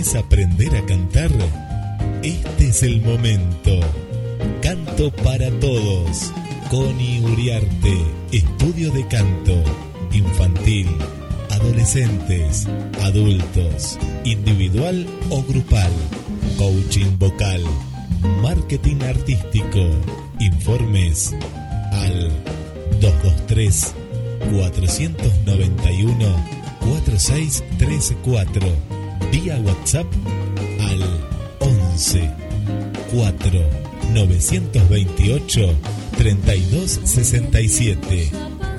¿Querés aprender a cantar? Este es el momento. Canto para todos. Connie Uriarte, estudio de canto, infantil, adolescentes, adultos, individual o grupal, coaching vocal, marketing artístico. Informes al 223 491 4634 vía WhatsApp al 11 4 928 3267.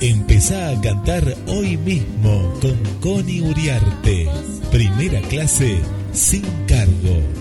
Empezá a cantar hoy mismo con Connie Uriarte. Primera clase sin cargo.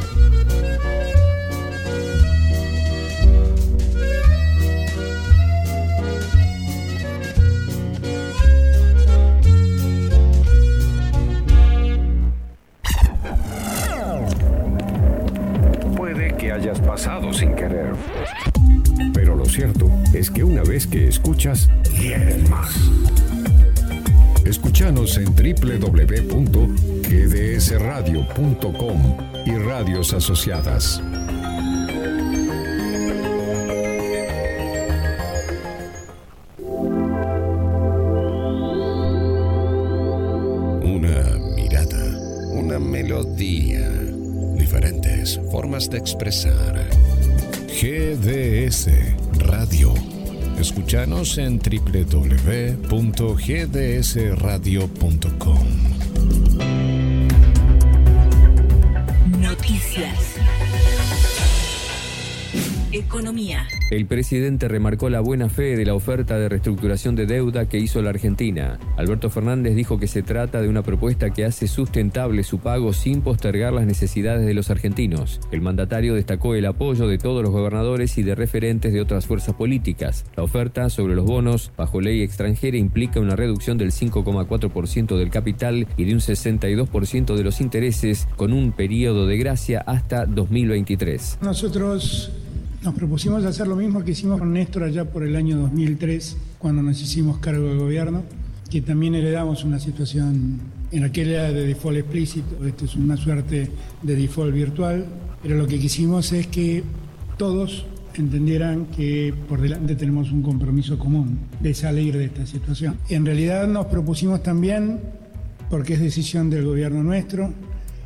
Que hayas pasado sin querer. Pero lo cierto es que una vez que escuchas, quieres más. Escúchanos en www.gdsradio.com y radios asociadas. Expresar. GDS Radio. Escúchanos en www.gdsradio.com. Noticias. Economía. El presidente remarcó la buena fe de la oferta de reestructuración de deuda que hizo la Argentina. Alberto Fernández dijo que se trata de una propuesta que hace sustentable su pago sin postergar las necesidades de los argentinos. El mandatario destacó el apoyo de todos los gobernadores y de referentes de otras fuerzas políticas. La oferta sobre los bonos bajo ley extranjera implica una reducción del 5,4% del capital y de un 62% de los intereses con un periodo de gracia hasta 2023. Nosotros nos propusimos hacer lo mismo que hicimos con Néstor allá por el año 2003, cuando nos hicimos cargo del gobierno, que también heredamos una situación en aquella de default explícito, esto es una suerte de default virtual, pero lo que quisimos es que todos entendieran que por delante tenemos un compromiso común de salir de esta situación. En realidad nos propusimos también, porque es decisión del gobierno nuestro,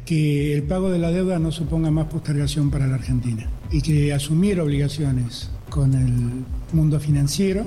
que el pago de la deuda no suponga más postergación para la Argentina y que asumir obligaciones con el mundo financiero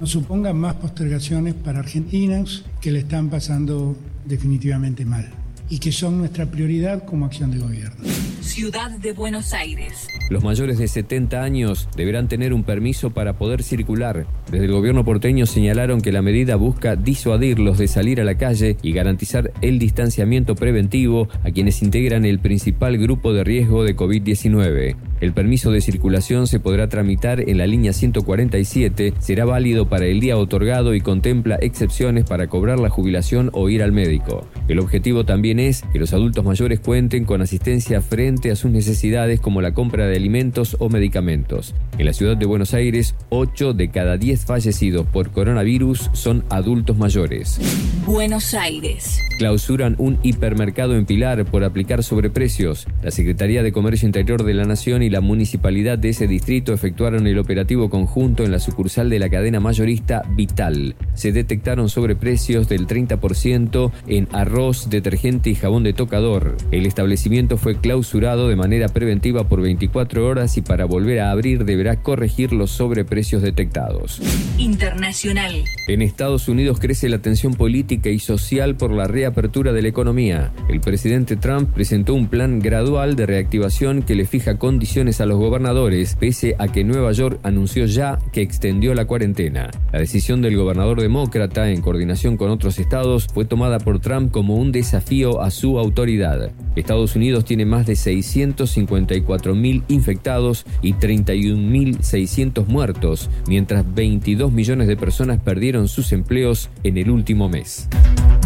no suponga más postergaciones para argentinos que le están pasando definitivamente mal y que son nuestra prioridad como acción de gobierno. Ciudad de Buenos Aires. Los mayores de 70 años deberán tener un permiso para poder circular. Desde el gobierno porteño señalaron que la medida busca disuadirlos de salir a la calle y garantizar el distanciamiento preventivo a quienes integran el principal grupo de riesgo de COVID-19. El permiso de circulación se podrá tramitar en la línea 147, será válido para el día otorgado y contempla excepciones para cobrar la jubilación o ir al médico. El objetivo también es que los adultos mayores cuenten con asistencia frente a sus necesidades como la compra de alimentos o medicamentos. En la ciudad de Buenos Aires, 8 de cada 10 fallecidos por coronavirus son adultos mayores. Buenos Aires. Clausuran un hipermercado en Pilar por aplicar sobreprecios. La Secretaría de Comercio Interior de la Nación y la municipalidad de ese distrito efectuaron el operativo conjunto en la sucursal de la cadena mayorista Vital. Se detectaron sobreprecios del 30% en arroz, detergente y jabón de tocador. El establecimiento fue clausurado de manera preventiva por 24 horas y para volver a abrir deberá corregir los sobreprecios detectados. Internacional. En Estados Unidos crece la tensión política y social por la reapertura de la economía. El presidente Trump presentó un plan gradual de reactivación que le fija condiciones a los gobernadores, pese a que Nueva York anunció ya que extendió la cuarentena. La decisión del gobernador demócrata, en coordinación con otros estados, fue tomada por Trump como un desafío a su autoridad. Estados Unidos tiene más de 654.000 infectados y 31.600 muertos, mientras 22 millones de personas perdieron sus empleos en el último mes.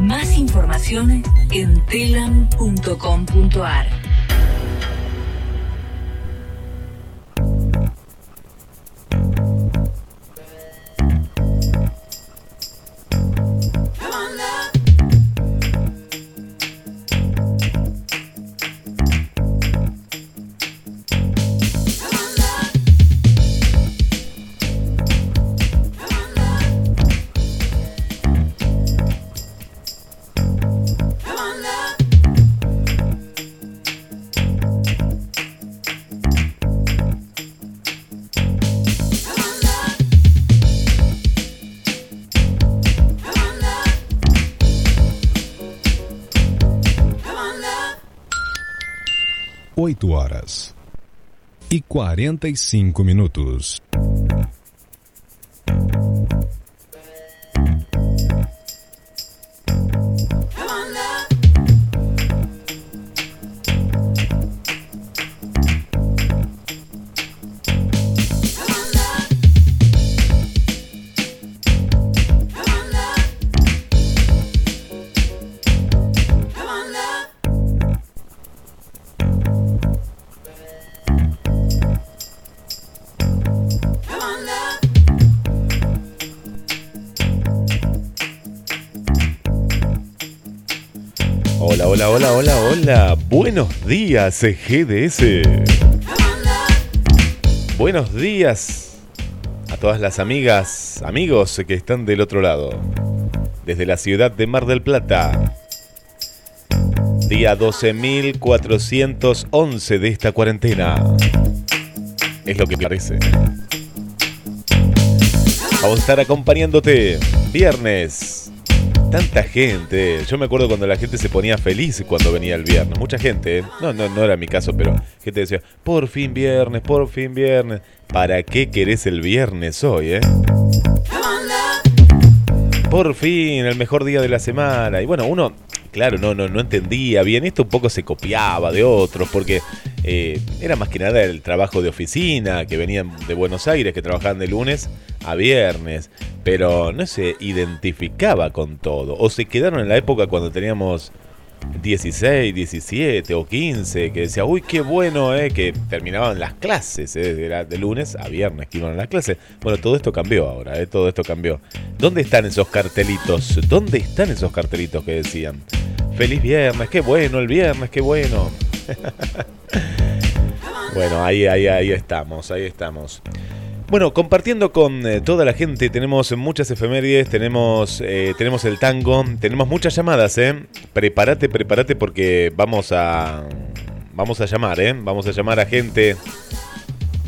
Más información en telam.com.ar. Oito horas e 45 minutos. Hola, hola, hola, hola, hola. Buenos días, GDS. Buenos días a todas las amigas, amigos que están del otro lado. Desde la ciudad de Mar del Plata. Día 12.411 de esta cuarentena. Es lo que parece. Vamos a estar acompañándote viernes. Tanta gente. Yo me acuerdo cuando la gente se ponía feliz cuando venía el viernes. Mucha gente. ¿eh? No, no, no era mi caso, pero gente decía, por fin viernes, por fin viernes. ¿Para qué querés el viernes hoy, eh? Por fin, el mejor día de la semana. Y bueno, uno, claro, no, no, no entendía bien. Esto un poco se copiaba de otros, porque eh, era más que nada el trabajo de oficina, que venían de Buenos Aires, que trabajaban de lunes a viernes. Pero no se identificaba con todo. O se quedaron en la época cuando teníamos 16, 17 o 15, que decía, uy, qué bueno, eh, que terminaban las clases, eh, era de lunes a viernes que iban a las clases. Bueno, todo esto cambió ahora, eh, todo esto cambió. ¿Dónde están esos cartelitos? ¿Dónde están esos cartelitos que decían? Feliz viernes, qué bueno el viernes, qué bueno. bueno, ahí, ahí, ahí estamos, ahí estamos. Bueno, compartiendo con eh, toda la gente, tenemos muchas efemérides, tenemos, eh, tenemos el tango, tenemos muchas llamadas, ¿eh? Prepárate, prepárate porque vamos a, vamos a llamar. Vamos a llamar a gente.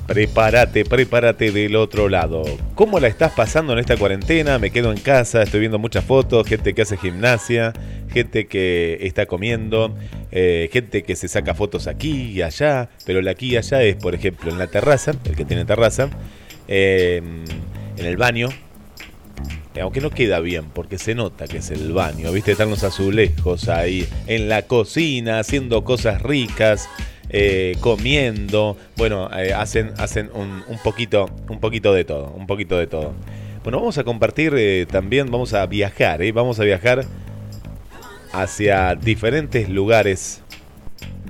Prepárate, prepárate del otro lado. ¿Cómo la estás pasando en esta cuarentena? Me quedo en casa, estoy viendo muchas fotos, gente que hace gimnasia, gente que está comiendo, gente que se saca fotos aquí y allá, pero el aquí y allá es, por ejemplo, en la terraza, el que tiene terraza, eh, en el baño, eh, aunque no queda bien porque se nota que es el baño, ¿viste? Están los azulejos ahí en la cocina haciendo cosas ricas. eh, comiendo. Bueno, eh, hacen, hacen un, un poquito, un poquito de todo, un poquito de todo. Bueno, vamos a compartir también, vamos a viajar, vamos a viajar hacia diferentes lugares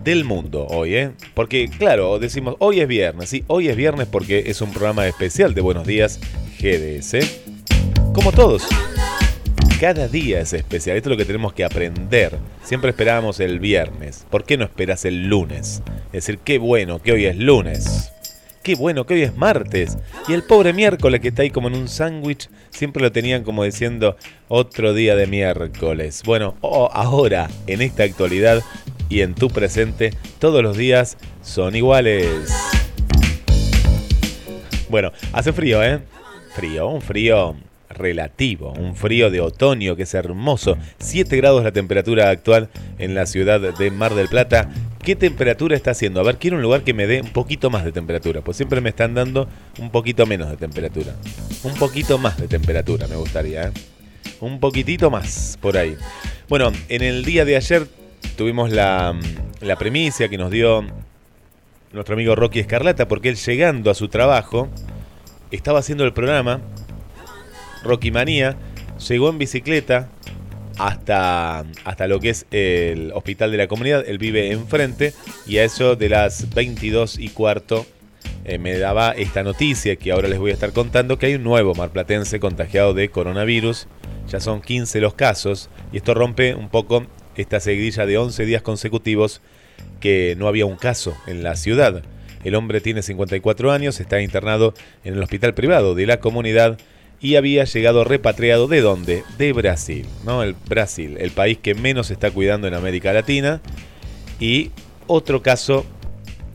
del mundo hoy, ¿eh? Porque, claro, decimos, hoy es viernes, sí, hoy es viernes porque es un programa especial de Buenos Días GDS. Como todos. Cada día es especial, esto es lo que tenemos que aprender. Siempre esperábamos el viernes. ¿Por qué no esperas el lunes? Es decir, qué bueno que hoy es lunes. Qué bueno que hoy es martes. Y el pobre miércoles que está ahí como en un sándwich, siempre lo tenían como diciendo otro día de miércoles. Bueno, oh, ahora, en esta actualidad y en tu presente, todos los días son iguales. Bueno, hace frío, ¿eh? Frío, un frío relativo, un frío de otoño que es hermoso. 7 grados la temperatura actual en la ciudad de Mar del Plata. ¿Qué temperatura está haciendo? A ver, quiero un lugar que me dé un poquito más de temperatura, pues siempre me están dando un poquito menos de temperatura. Un poquito más de temperatura me gustaría, ¿eh? Un poquitito más por ahí. Bueno, en el día de ayer tuvimos la, la que nos dio nuestro amigo Rocky Escarlata, porque él llegando a su trabajo, estaba haciendo el programa Rocky Manía, llegó en bicicleta hasta, hasta lo que es el hospital de la comunidad, él vive enfrente, y a eso de las 22 y cuarto eh, me daba esta noticia que ahora les voy a estar contando, que hay un nuevo marplatense contagiado de coronavirus, ya son 15 los casos, y esto rompe un poco esta seguidilla de 11 días consecutivos que no había un caso en la ciudad. El hombre tiene 54 años, está internado en el hospital privado de la comunidad y había llegado repatriado de dónde? De Brasil, ¿no? El Brasil, el país que menos está cuidando en América Latina y otro caso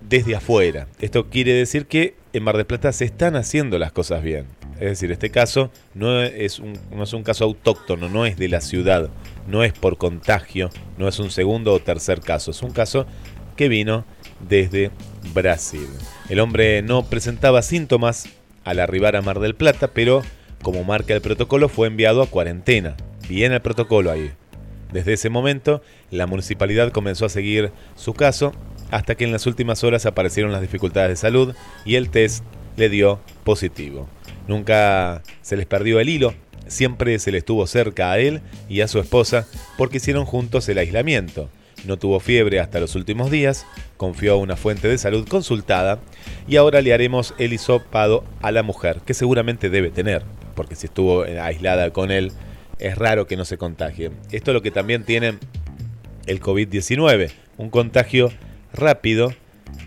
desde afuera. Esto quiere decir que en Mar del Plata se están haciendo las cosas bien. Es decir, este caso no es un, caso autóctono, no es de la ciudad, no es por contagio, no es un segundo o tercer caso, es un caso que vino desde Brasil. El hombre no presentaba síntomas al arribar a Mar del Plata, pero como marca el protocolo fue enviado a cuarentena. Bien el protocolo ahí. Desde ese momento, la municipalidad comenzó a seguir su caso hasta que en las últimas horas aparecieron las dificultades de salud y el test le dio positivo. Nunca se les perdió el hilo, siempre se le estuvo cerca a él y a su esposa porque hicieron juntos el aislamiento. No tuvo fiebre hasta los últimos días, confió a una fuente de salud consultada y ahora le haremos el hisopado a la mujer, que seguramente debe tener, porque si estuvo aislada con él, es raro que no se contagie. Esto es lo que también tiene el COVID-19, un contagio rápido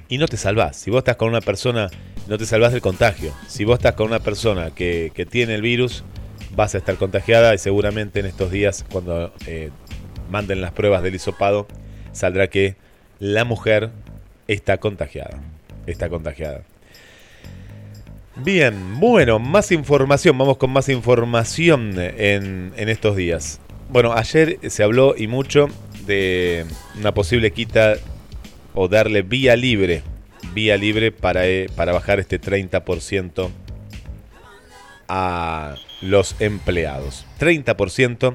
y no te salvás. Si vos estás con una persona, no te salvás del contagio. Si vos estás con una persona que, que tiene el virus, vas a estar contagiada y seguramente en estos días, cuando eh, manden las pruebas del hisopado, saldrá que la mujer está contagiada. Está contagiada. Bien, bueno, más información, vamos con más información en, en estos días. Bueno, ayer se habló y mucho de una posible quita o darle vía libre, vía libre para, eh, para bajar este 30% a los empleados. 30%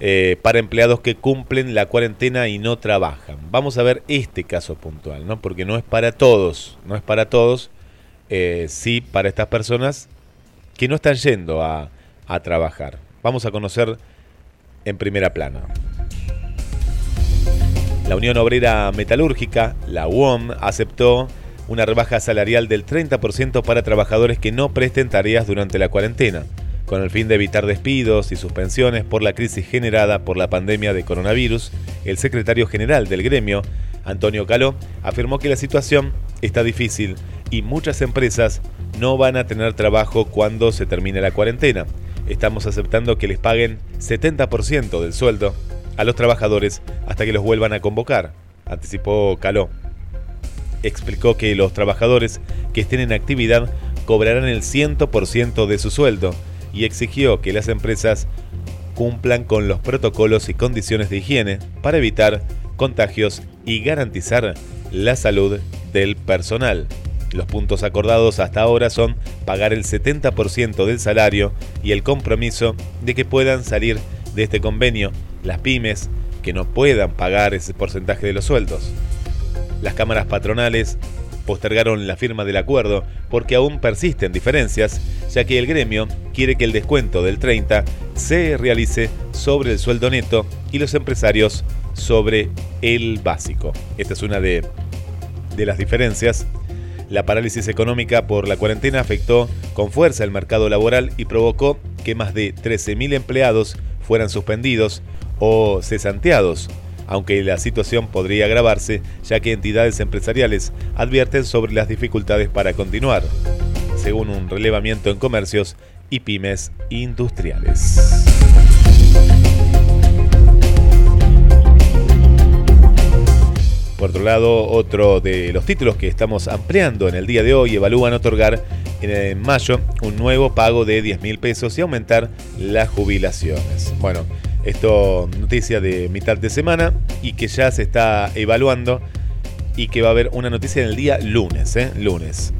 eh, para empleados que cumplen la cuarentena y no trabajan. Vamos a ver este caso puntual, ¿no? Porque no es para todos, no es para todos, eh, sí para estas personas que no están yendo a, a trabajar. Vamos a conocer en primera plana. La Unión Obrera Metalúrgica, la UOM, aceptó una rebaja salarial del 30% para trabajadores que no presten tareas durante la cuarentena, con el fin de evitar despidos y suspensiones por la crisis generada por la pandemia de coronavirus. El secretario general del gremio, Antonio Caló, afirmó que la situación está difícil y muchas empresas no van a tener trabajo cuando se termine la cuarentena. Estamos aceptando que les paguen 70% del sueldo a los trabajadores hasta que los vuelvan a convocar, anticipó Caló. Explicó que los trabajadores que estén en actividad cobrarán el 100% de su sueldo y exigió que las empresas cumplan con los protocolos y condiciones de higiene para evitar contagios y garantizar la salud del personal. Los puntos acordados hasta ahora son pagar el 70% del salario y el compromiso de que puedan salir de este convenio las pymes que no puedan pagar ese porcentaje de los sueldos. Las cámaras patronales postergaron la firma del acuerdo porque aún persisten diferencias, ya que el gremio quiere que el descuento del 30 se realice sobre el sueldo neto y los empresarios sobre el básico. Esta es una de, de las diferencias. La parálisis económica por la cuarentena afectó con fuerza el mercado laboral y provocó que más de 13.000 empleados fueran suspendidos o cesanteados, aunque la situación podría agravarse ya que entidades empresariales advierten sobre las dificultades para continuar, según un relevamiento en comercios y pymes industriales. Por otro lado, otro de los títulos que estamos ampliando en el día de hoy evalúan otorgar en mayo un nuevo pago de 10 mil pesos y aumentar las jubilaciones. Bueno, esto noticia de mitad de semana y que ya se está evaluando y que va a haber una noticia en el día lunes, ¿eh? lunes.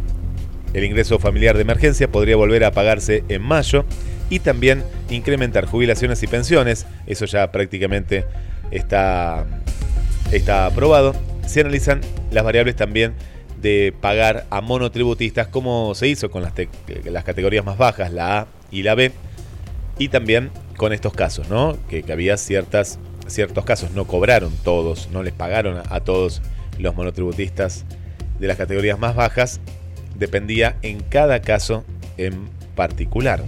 El ingreso familiar de emergencia podría volver a pagarse en mayo y también incrementar jubilaciones y pensiones. Eso ya prácticamente está, está aprobado. Se analizan las variables también de pagar a monotributistas como se hizo con las, te- las categorías más bajas, la A y la B. Y también con estos casos, ¿no? Que, había ciertas, ciertos casos, no cobraron todos, no les pagaron a todos los monotributistas de las categorías más bajas. Dependía en cada caso en particular.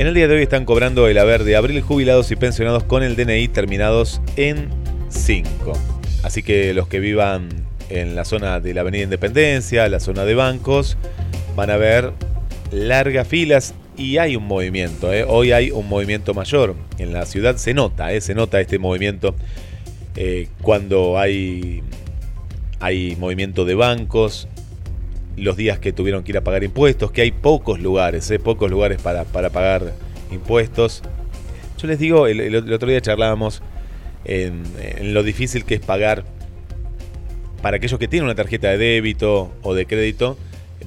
En el día de hoy están cobrando el haber de abril jubilados y pensionados con el DNI terminados en 5. Así que los que vivan en la zona de la Avenida Independencia, la zona de bancos, van a ver largas filas y hay un movimiento. ¿eh? Hoy hay un movimiento mayor. En la ciudad se nota, ¿eh? se nota este movimiento eh, cuando hay, hay movimiento de bancos, los días que tuvieron que ir a pagar impuestos, que hay pocos lugares, ¿eh? pocos lugares para, para pagar impuestos. Yo les digo, el, otro día charlábamos en, en lo difícil que es pagar para aquellos que tienen una tarjeta de débito o de crédito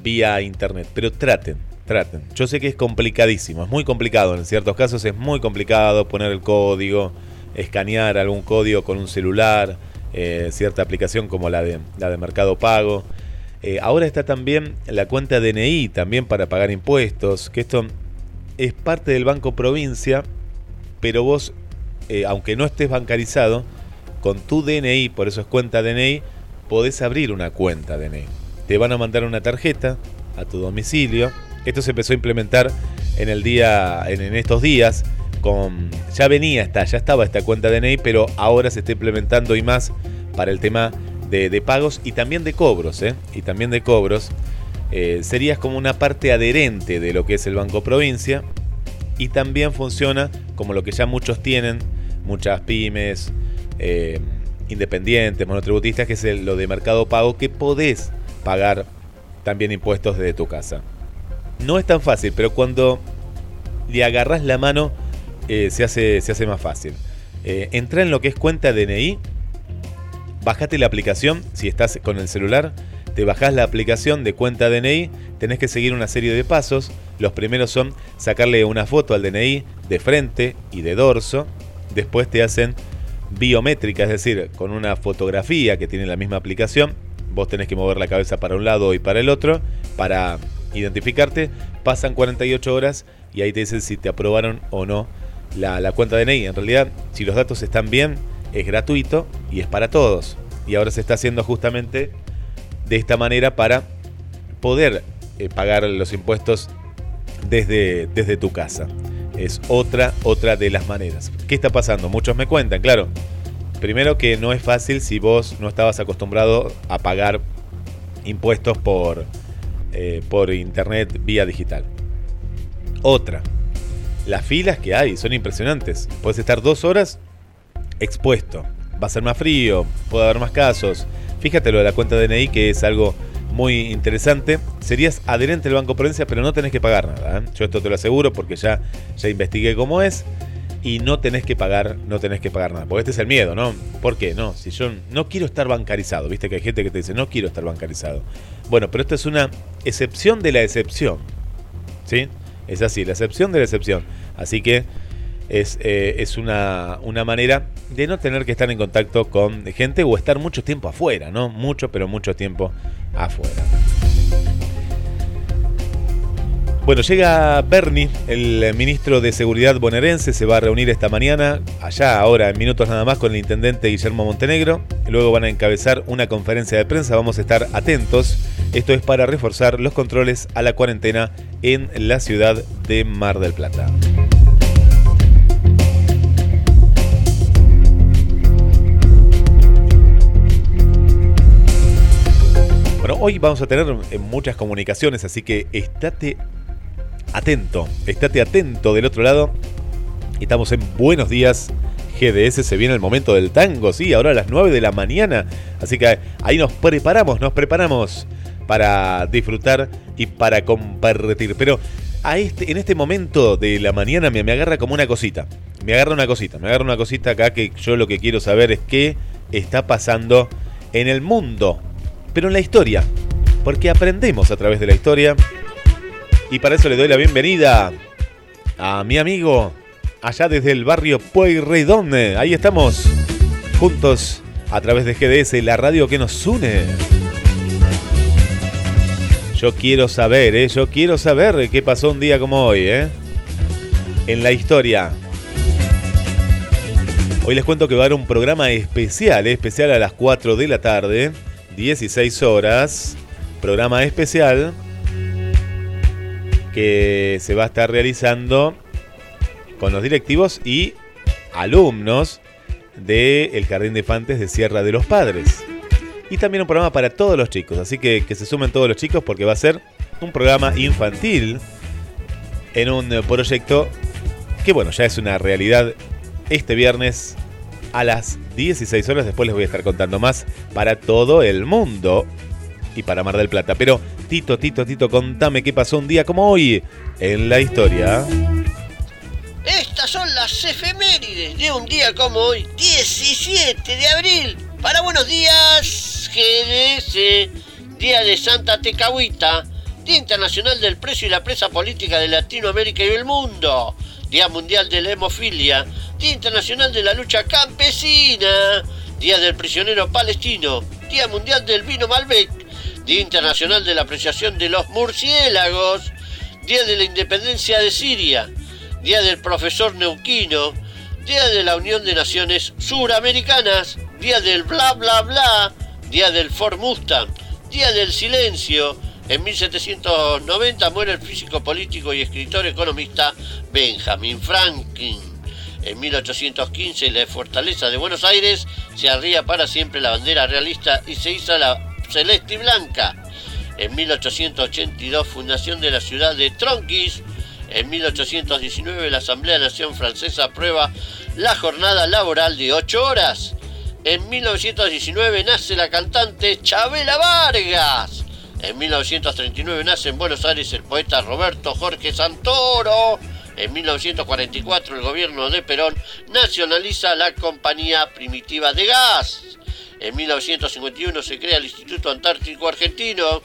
vía internet. Pero traten, traten. Yo sé que es complicadísimo, es muy complicado. En ciertos casos es muy complicado poner el código, escanear algún código con un celular, eh, cierta aplicación como la de, la de Mercado Pago. Eh, ahora está también la cuenta DNI, también para pagar impuestos, que esto es parte del Banco Provincia, pero vos, eh, aunque no estés bancarizado, con tu DNI, por eso es cuenta DNI, podés abrir una cuenta DNI. Te van a mandar una tarjeta a tu domicilio. Esto se empezó a implementar en el día, en, estos días. Con, ya venía esta, ya estaba esta cuenta DNI, pero ahora se está implementando y más para el tema de, pagos y también de cobros, ¿eh? Y también de cobros. Eh, serías como una parte adherente de lo que es el Banco Provincia y también funciona como lo que ya muchos tienen, muchas pymes, eh, independientes, monotributistas, que es lo de Mercado Pago, que podés pagar también impuestos desde tu casa. No es tan fácil, pero cuando le agarras la mano eh, se, hace, se hace más fácil. Eh, entra en lo que es cuenta DNI, bajate la aplicación, si estás con el celular, te bajás la aplicación de cuenta DNI, tenés que seguir una serie de pasos. Los primeros son sacarle una foto al DNI de frente y de dorso. Después te hacen biométrica, es decir, con una fotografía que tiene la misma aplicación. Vos tenés que mover la cabeza para un lado y para el otro para identificarte. Pasan 48 horas y ahí te dicen si te aprobaron o no la, la cuenta DNI. En realidad, si los datos están bien, es gratuito y es para todos. Y ahora se está haciendo justamente de esta manera para poder eh, pagar los impuestos desde, desde tu casa. Es otra, otra de las maneras. ¿Qué está pasando? Muchos me cuentan, claro. Primero que no es fácil si vos no estabas acostumbrado a pagar impuestos por, eh, por internet vía digital. Otra, las filas que hay son impresionantes. Puedes estar dos horas expuesto. Va a ser más frío, puede haber más casos. Fíjate lo de la cuenta DNI, que es algo muy interesante. Serías adherente al Banco Provincia, pero no tenés que pagar nada. ¿eh? Yo esto te lo aseguro porque ya, ya investigué cómo es. Y no tenés que pagar, no tenés que pagar nada. Porque este es el miedo, ¿no? ¿Por qué? No, si yo no quiero estar bancarizado. Viste que hay gente que te dice, no quiero estar bancarizado. Bueno, pero esto es una excepción de la excepción. ¿Sí? Es así, la excepción de la excepción. Así que es, eh, es una, una manera de no tener que estar en contacto con gente o estar mucho tiempo afuera, ¿no? Mucho, pero mucho tiempo afuera. Bueno, llega Bernie, el ministro de Seguridad bonaerense, se va a reunir esta mañana, allá ahora en minutos nada más, con el intendente Guillermo Montenegro. Luego van a encabezar una conferencia de prensa, vamos a estar atentos. Esto es para reforzar los controles a la cuarentena en la ciudad de Mar del Plata. Bueno, hoy vamos a tener eh, muchas comunicaciones, así que estate atento, estate atento del otro lado. Estamos en Buenos Días GDS, se viene el momento del tango, sí, ahora a las 9 de la mañana. Así que ahí nos preparamos, nos preparamos para disfrutar y para compartir. Pero este, en este momento de la mañana me, me agarra como una cosita. Me agarra una cosita, me agarra una cosita acá que yo lo que quiero saber es qué está pasando en el mundo, pero en la historia. Porque aprendemos a través de la historia. Y para eso le doy la bienvenida a mi amigo allá desde el barrio Pueyrredón. Ahí estamos juntos a través de GDS, la radio que nos une. Yo quiero saber, ¿eh? Yo quiero saber qué pasó un día como hoy, ¿eh? En la historia. Hoy les cuento que va a haber un programa especial, ¿eh? especial a las 4 de la tarde, 16 horas. Programa especial que se va a estar realizando con los directivos y alumnos del Jardín de Infantes de Sierra de los Padres. Y también un programa para todos los chicos, así que que se sumen todos los chicos porque va a ser un programa infantil en un proyecto que bueno, ya es una realidad este viernes a las 16 horas. Después les voy a estar contando más para todo el mundo y para Mar del Plata. Pero Tito, Tito, Tito, contame qué pasó un día como hoy en la historia. Estas son las efemérides de un día como hoy, 17 de abril. Para buenos días, GDS, Día de Santa Tecahuita, Día Internacional del Preso y la Presa Política de Latinoamérica y el Mundo, Día Mundial de la Hemofilia, Día Internacional de la Lucha Campesina, Día del Prisionero Palestino, Día Mundial del Vino Malbec, Día Internacional de la Apreciación de los Murciélagos, Día de la Independencia de Siria, Día del Profesor Neuquino, Día de la Unión de Naciones Suramericanas, Día del Bla Bla Bla, Día del Ford Mustang, Día del Silencio. En 1790 muere el físico político y escritor economista Benjamin Franklin. En 1815 en la fortaleza de Buenos Aires se arría para siempre la bandera realista y se hizo la celeste y blanca. En 1882 fundación de la ciudad de Tronquis. En 1819 la Asamblea de Nación Francesa aprueba la jornada laboral de 8 horas. En 1919 nace la cantante Chabela Vargas. En 1939 nace en Buenos Aires el poeta Roberto Jorge Santoro. En 1944 el gobierno de Perón nacionaliza la Compañía Primitiva de Gas. En 1951 se crea el Instituto Antártico Argentino.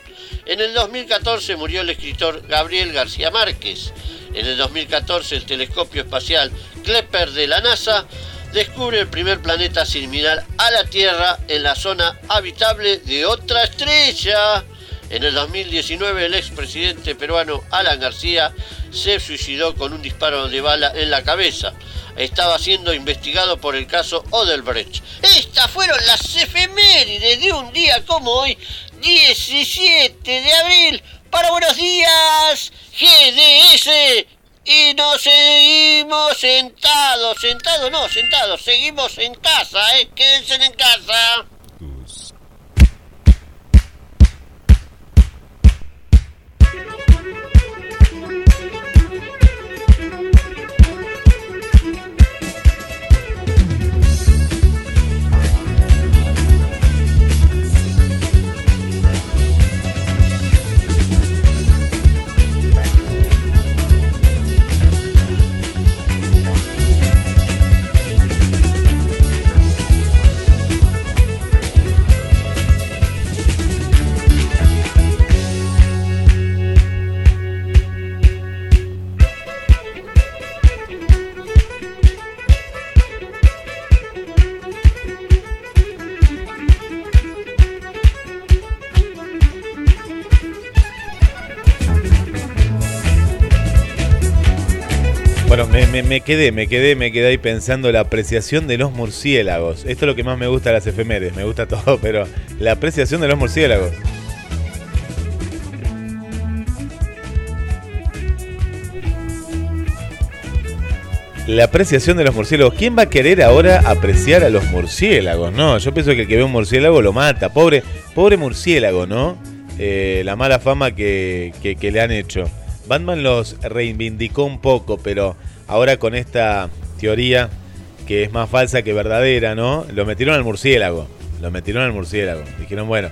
En el 2014 murió el escritor Gabriel García Márquez. En el 2014 el telescopio espacial Kepler de la NASA descubre el primer planeta similar a la Tierra en la zona habitable de otra estrella. En el 2019 el expresidente peruano Alan García se suicidó con un disparo de bala en la cabeza. Estaba siendo investigado por el caso Odelbrecht. Estas fueron las efemérides de un día como hoy, 17 de abril. Para buenos días, GDS. Y nos seguimos sentados, sentados no, sentados, seguimos en casa, ¿eh? Quédense en casa. Me, quedé, me quedé, me quedé ahí pensando la apreciación de los murciélagos. Esto es lo que más me gusta de las efemérides, me gusta todo, pero la apreciación de los murciélagos. La apreciación de los murciélagos. ¿Quién va a querer ahora apreciar a los murciélagos? No, yo pienso que el que ve un murciélago lo mata. Pobre, pobre murciélago, ¿no? Eh, la mala fama que- que le han hecho. Batman los reivindicó un poco, pero ahora con esta teoría que es más falsa que verdadera, ¿no? Lo metieron al murciélago. Lo metieron al murciélago. Dijeron, bueno,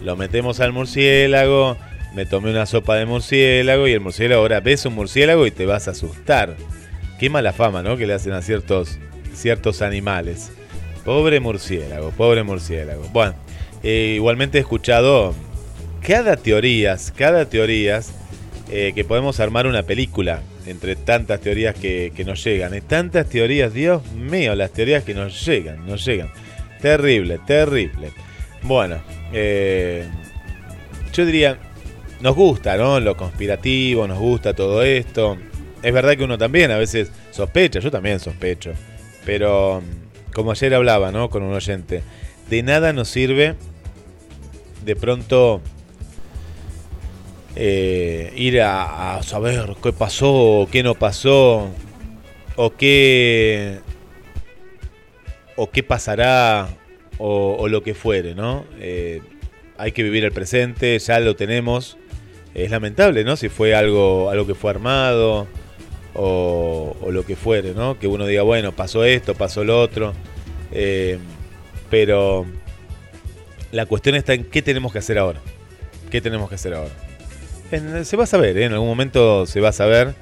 lo metemos al murciélago. Me tomé una sopa de murciélago y el murciélago ahora ves un murciélago y te vas a asustar. Qué mala fama, ¿no? Que le hacen a ciertos, ciertos animales. Pobre murciélago, pobre murciélago. Bueno, eh, igualmente he escuchado cada teorías, cada teorías eh, que podemos armar una película entre tantas teorías que, que nos llegan. ¿eh? Tantas teorías, Dios mío, las teorías que nos llegan, nos llegan. Terrible, terrible. Bueno, eh, yo diría, nos gusta, ¿no? Lo conspirativo, nos gusta todo esto. Es verdad que uno también a veces sospecha, yo también sospecho. Pero, como ayer hablaba, ¿no? Con un oyente, de nada nos sirve de pronto eh, ir a, saber qué pasó, qué no pasó, o qué, o qué pasará, o, lo que fuere, ¿no? Eh, hay que vivir el presente, ya lo tenemos. Es lamentable, ¿no? Si fue algo, algo que fue armado o, o lo que fuere, ¿no? Que uno diga, bueno, pasó esto, pasó lo otro. Eh, pero la cuestión está en qué tenemos que hacer ahora. ¿Qué tenemos que hacer ahora? Se va a saber, ¿eh? en algún momento se va a saber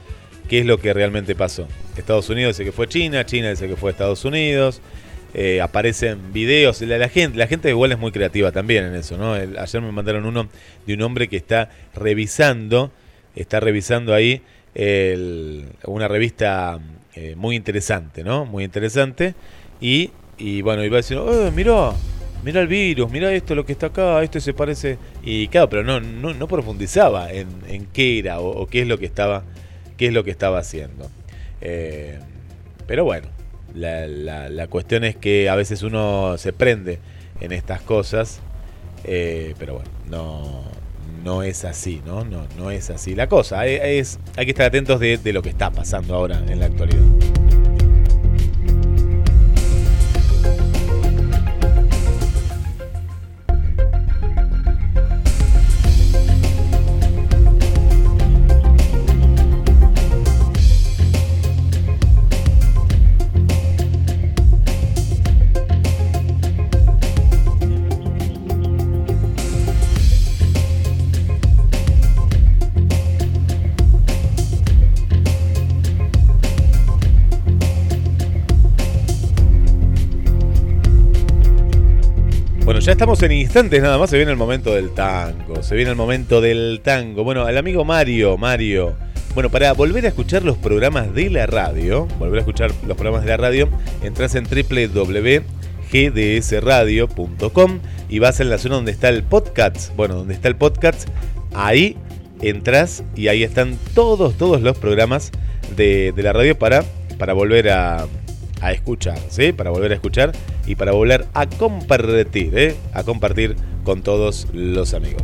qué es lo que realmente pasó. Estados Unidos dice que fue China, China dice que fue Estados Unidos. eh, aparecen videos. La, gente, la gente igual es muy creativa también en eso, ¿no? Ayer me mandaron uno de un hombre que está revisando, está revisando ahí el- una revista eh, muy interesante, ¿no? Muy interesante. Y, y bueno, iba diciendo, eh, mirá, mirá el virus, mirá esto, lo que está acá, esto se parece. Y claro, pero no, no, profundizaba en, en qué era o, qué es lo que estaba, qué es lo que estaba haciendo. Eh, pero bueno, la, la- cuestión es que a veces uno se prende en estas cosas, eh, pero bueno, no, no es así, ¿no? No, no es así la cosa. Hay, es, hay que estar atentos de, de lo que está pasando ahora en la actualidad. Bueno, ya estamos en instantes nada más, se viene el momento del tango, se viene el momento del tango. Bueno, al amigo Mario, Mario. Bueno, para volver a escuchar los programas de la radio, volver a escuchar los programas de la radio, entras en www.gdsradio.com y vas en la zona donde está el podcast. Bueno, donde está el podcast, ahí entras y ahí están todos, todos los programas de, de la radio para, para volver a, a escuchar, ¿sí? Para volver a escuchar y para volver a compartir, ¿eh? A compartir con todos los amigos.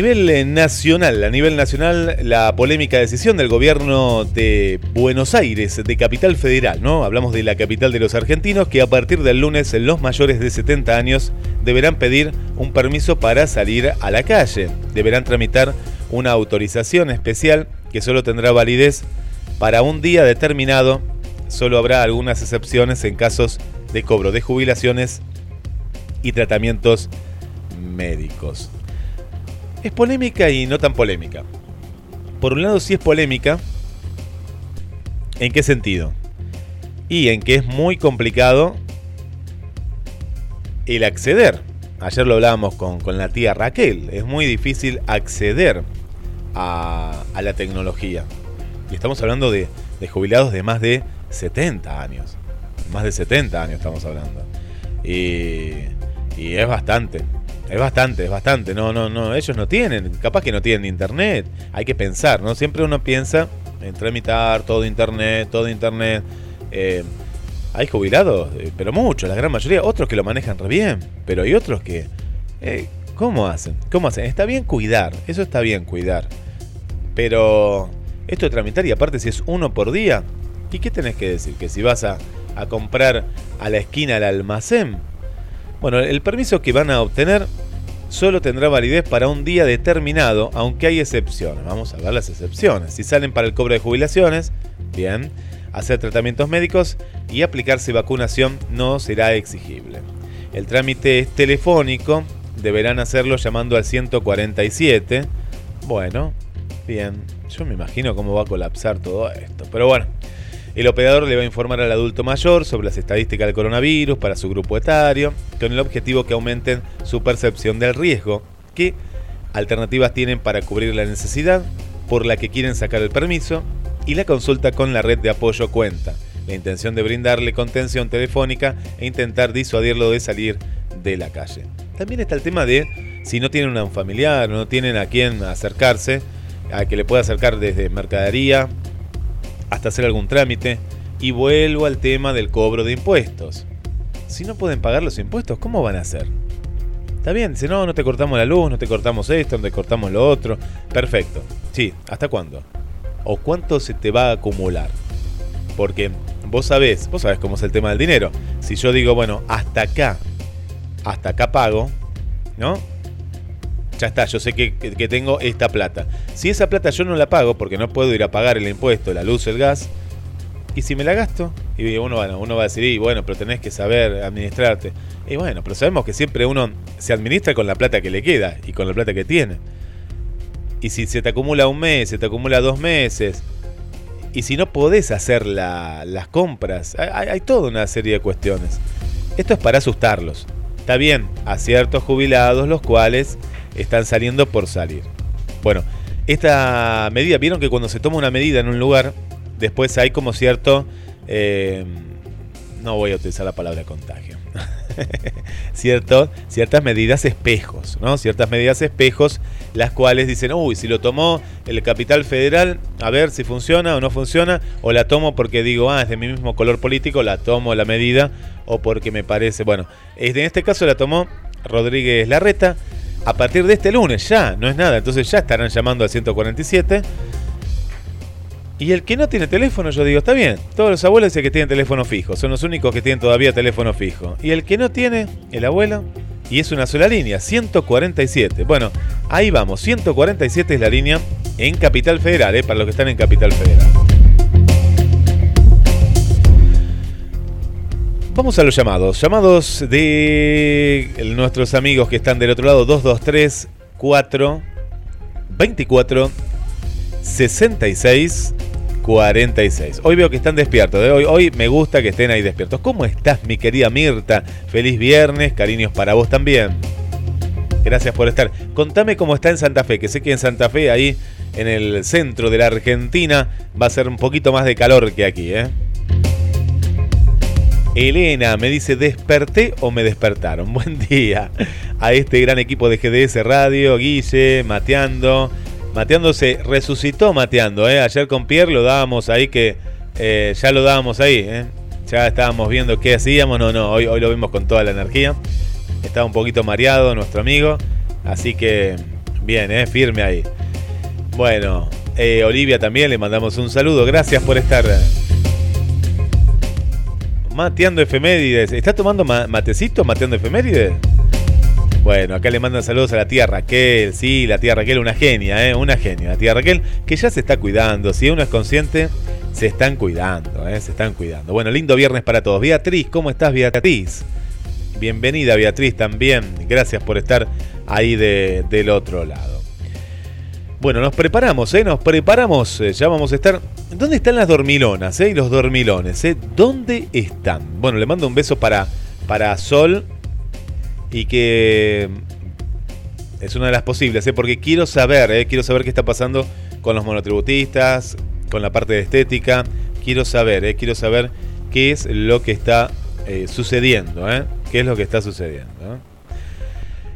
Nivel eh, nacional, a nivel nacional, la polémica decisión del gobierno de Buenos Aires, de Capital Federal, ¿no? Hablamos de la capital de los argentinos, que a partir del lunes los mayores de 70 años deberán pedir un permiso para salir a la calle. Deberán tramitar una autorización especial que solo tendrá validez para un día determinado. Solo habrá algunas excepciones en casos de cobro de jubilaciones y tratamientos médicos. Es polémica y no tan polémica. Por un lado sí es polémica. ¿En qué sentido? Y en que es muy complicado el acceder. Ayer lo hablábamos con, con la tía Raquel. Es muy difícil acceder a, la tecnología. Y estamos hablando de, jubilados de más de 70 años. Más de 70 años estamos hablando. Y es bastante. Es bastante, es bastante. No, no, no. Ellos no tienen. Capaz que no tienen internet. Hay que pensar, ¿no? Siempre uno piensa en tramitar todo internet, todo internet. Eh, hay jubilados, eh, pero muchos, la gran mayoría. Otros que lo manejan re bien. Pero hay otros que. eh, ¿Cómo hacen? ¿Cómo hacen? Está bien cuidar. Eso está bien cuidar. Pero esto de tramitar y aparte si es uno por día. ¿Y qué tenés que decir? Que si vas a, a comprar a la esquina al almacén. Bueno, el permiso que van a obtener solo tendrá validez para un día determinado, aunque hay excepciones. Vamos a ver las excepciones. Si salen para el cobro de jubilaciones, bien, hacer tratamientos médicos y aplicarse vacunación no será exigible. El trámite es telefónico, deberán hacerlo llamando al 147. Bueno, bien, yo me imagino cómo va a colapsar todo esto, pero bueno. El operador le va a informar al adulto mayor sobre las estadísticas del coronavirus para su grupo etario, con el objetivo que aumenten su percepción del riesgo, qué alternativas tienen para cubrir la necesidad por la que quieren sacar el permiso y la consulta con la red de apoyo cuenta. La intención de brindarle contención telefónica e intentar disuadirlo de salir de la calle. También está el tema de si no tienen a un familiar, no tienen a quien acercarse, a que le pueda acercar desde mercadería hasta hacer algún trámite. Y vuelvo al tema del cobro de impuestos. Si no pueden pagar los impuestos, ¿cómo van a hacer? Está bien, dice, no, no te cortamos la luz, no te cortamos esto, no te cortamos lo otro. Perfecto. Sí, ¿hasta cuándo? ¿O cuánto se te va a acumular? Porque vos sabés, vos sabés cómo es el tema del dinero. Si yo digo, bueno, hasta acá, hasta acá pago, ¿no? Ya está, yo sé que, que- tengo esta plata. Si esa plata yo no la pago, porque no puedo ir a pagar el impuesto, la luz, el gas, y si me la gasto, y uno, bueno, uno va a decir, y bueno, pero tenés que saber administrarte. Y bueno, pero sabemos que siempre uno se administra con la plata que le queda y con la plata que tiene. Y si se te acumula un mes, se te acumula dos meses, y si no podés hacer la- las compras, hay toda una serie de cuestiones. Esto es para asustarlos. Está bien, a ciertos jubilados los cuales están saliendo por salir. Bueno, esta medida, vieron que cuando se toma una medida en un lugar, después hay como cierto... eh, no voy a utilizar la palabra contagio. Cierto, ciertas medidas espejos, ¿no? Ciertas medidas espejos, las cuales dicen, uy, si lo tomó el capital federal, a ver si funciona o no funciona, o la tomo porque digo, ah, es de mi mismo color político, la tomo la medida, o porque me parece, bueno, en este caso la tomó Rodríguez Larreta, a partir de este lunes ya, no es nada, entonces ya estarán llamando al 147. Y el que no tiene teléfono, yo digo, está bien. Todos los abuelos dicen que tienen teléfono fijo. Son los únicos que tienen todavía teléfono fijo. Y el que no tiene, el abuelo, y es una sola línea, 147. Bueno, ahí vamos. 147 es la línea en Capital Federal, ¿eh? para los que están en Capital Federal. Vamos a los llamados. Llamados de nuestros amigos que están del otro lado. 223 4 24 66 46. Hoy veo que están despiertos. ¿eh? Hoy, hoy me gusta que estén ahí despiertos. ¿Cómo estás, mi querida Mirta? Feliz viernes, cariños para vos también. Gracias por estar. Contame cómo está en Santa Fe, que sé que en Santa Fe, ahí en el centro de la Argentina, va a ser un poquito más de calor que aquí, ¿eh? Elena me dice, ¿desperté o me despertaron? Buen día a este gran equipo de GDS Radio, Guille, Mateando. Mateando se resucitó Mateando, ¿eh? Ayer con Pierre lo dábamos ahí que eh, ya lo dábamos ahí, ¿eh? Ya estábamos viendo qué hacíamos, no, no, hoy, hoy lo vimos con toda la energía. Estaba un poquito mareado nuestro amigo, así que Bien, eh, firme ahí. Bueno, Olivia también le mandamos un saludo. Gracias por estar mateando efemérides. ¿Está tomando ma- matecito mateando efemérides? Bueno, acá le mandan saludos a la tía Raquel. Sí, la tía Raquel, una genia, ¿eh? Una genia. La tía Raquel, que ya se está cuidando. Si uno es consciente, se están cuidando, ¿eh? Se están cuidando. Bueno, lindo viernes para todos. Beatriz, ¿cómo estás, Beatriz? Bienvenida, Beatriz, también. Gracias por estar ahí de- del otro lado. Bueno, nos preparamos, ¿eh? Nos preparamos. eh, ya vamos a estar. ¿Dónde están las dormilonas, eh? Y los dormilones, ¿eh? ¿Dónde están? Bueno, le mando un beso para, para Sol. Y que es una de las posibles, ¿eh? Porque quiero saber, ¿eh? Quiero saber qué está pasando con los monotributistas, con la parte de estética. Quiero saber, ¿eh? Quiero saber qué es lo que está sucediendo, ¿eh? ¿Qué es lo que está sucediendo?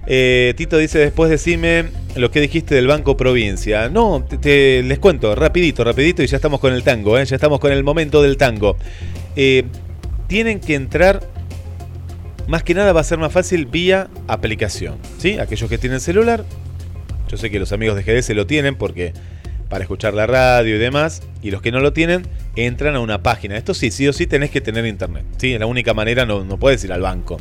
¿Eh? Tito dice después decime lo que dijiste del Banco Provincia. No, te, les cuento, rapidito, rapidito y ya estamos con el tango, ¿eh? ya estamos con el momento del tango. Eh, tienen que entrar, más que nada va a ser más fácil vía aplicación. ¿sí? Aquellos que tienen celular, yo sé que los amigos de GDS lo tienen porque para escuchar la radio y demás, y los que no lo tienen, entran a una página. Esto sí, sí o sí tenés que tener internet. ¿sí? La única manera, no, no puedes ir al banco.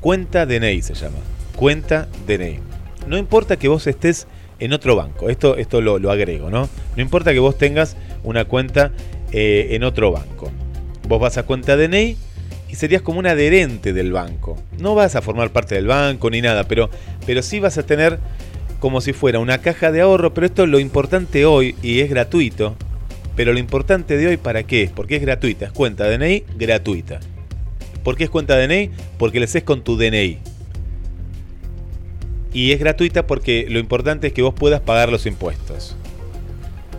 Cuenta DNI se llama. Cuenta DNI. No importa que vos estés en otro banco, esto, esto lo, agrego, ¿no? No importa que vos tengas una cuenta eh, en otro banco. Vos vas a cuenta DNI y serías como un adherente del banco. No vas a formar parte del banco ni nada, pero, pero sí vas a tener como si fuera una caja de ahorro, pero esto es lo importante hoy y es gratuito. Pero lo importante de hoy, ¿para qué es? Porque es gratuita, es cuenta DNI gratuita. ¿Por qué es cuenta DNI? Porque le haces con tu DNI. Y es gratuita porque lo importante es que vos puedas pagar los impuestos.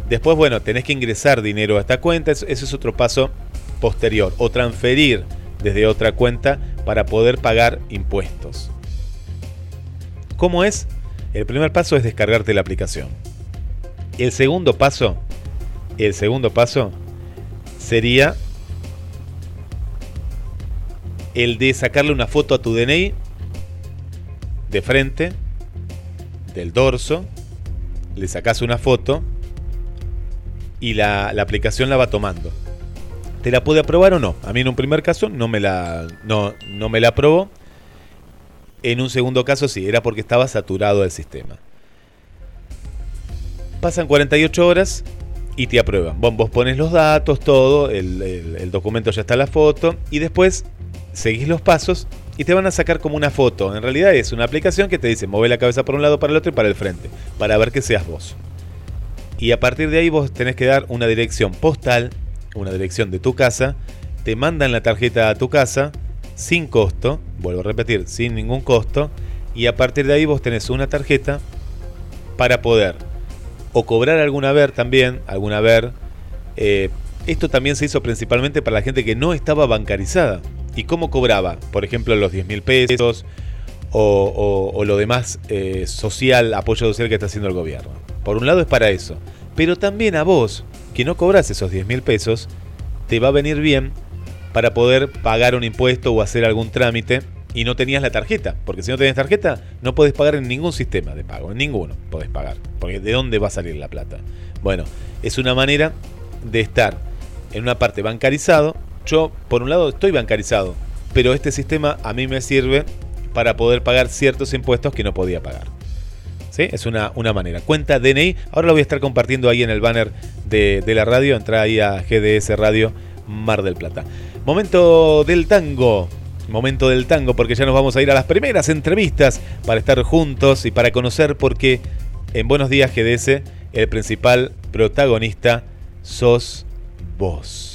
Después, bueno, tenés que ingresar dinero a esta cuenta, eso es otro paso posterior. O transferir desde otra cuenta para poder pagar impuestos. ¿Cómo es? El primer paso es descargarte la aplicación. El segundo paso, el segundo paso sería el de sacarle una foto a tu DNI de frente, del dorso, le sacas una foto y la, la aplicación la va tomando. ¿Te la puede aprobar o no? A mí en un primer caso no me la, no, no me la aprobó. En un segundo caso sí, era porque estaba saturado el sistema. Pasan 48 horas y te aprueban. Vos, pones los datos, todo, el, el- el documento ya está la foto y después seguís los pasos y te van a sacar como una foto. En realidad es una aplicación que te dice mueve la cabeza por un lado, para el otro y para el frente, para ver que seas vos. Y a partir de ahí vos tenés que dar una dirección postal, una dirección de tu casa, te mandan la tarjeta a tu casa sin costo, vuelvo a repetir, sin ningún costo, y a partir de ahí vos tenés una tarjeta para poder o cobrar algún haber también, algún haber. eh, esto también se hizo principalmente para la gente que no estaba bancarizada. ¿Y cómo cobraba? Por ejemplo, los 10 mil pesos o, lo demás eh, social, apoyo social que está haciendo el gobierno. Por un lado es para eso. Pero también a vos, que no cobras esos 10 mil pesos, te va a venir bien para poder pagar un impuesto o hacer algún trámite y no tenías la tarjeta. Porque si no tenés tarjeta, no podés pagar en ningún sistema de pago. En ninguno podés pagar. Porque ¿de dónde va a salir la plata? Bueno, es una manera de estar en una parte bancarizado. Yo, por un lado, estoy bancarizado. Pero este sistema a mí me sirve para poder pagar ciertos impuestos que no podía pagar. ¿Sí? Es una, una manera. Cuenta DNI. Ahora lo voy a estar compartiendo ahí en el banner de, de la radio. Entra ahí a GDS Radio Mar del Plata. Momento del tango. Momento del tango porque ya nos vamos a ir a las primeras entrevistas para estar juntos y para conocer porque en Buenos Días GDS el principal protagonista sos vos.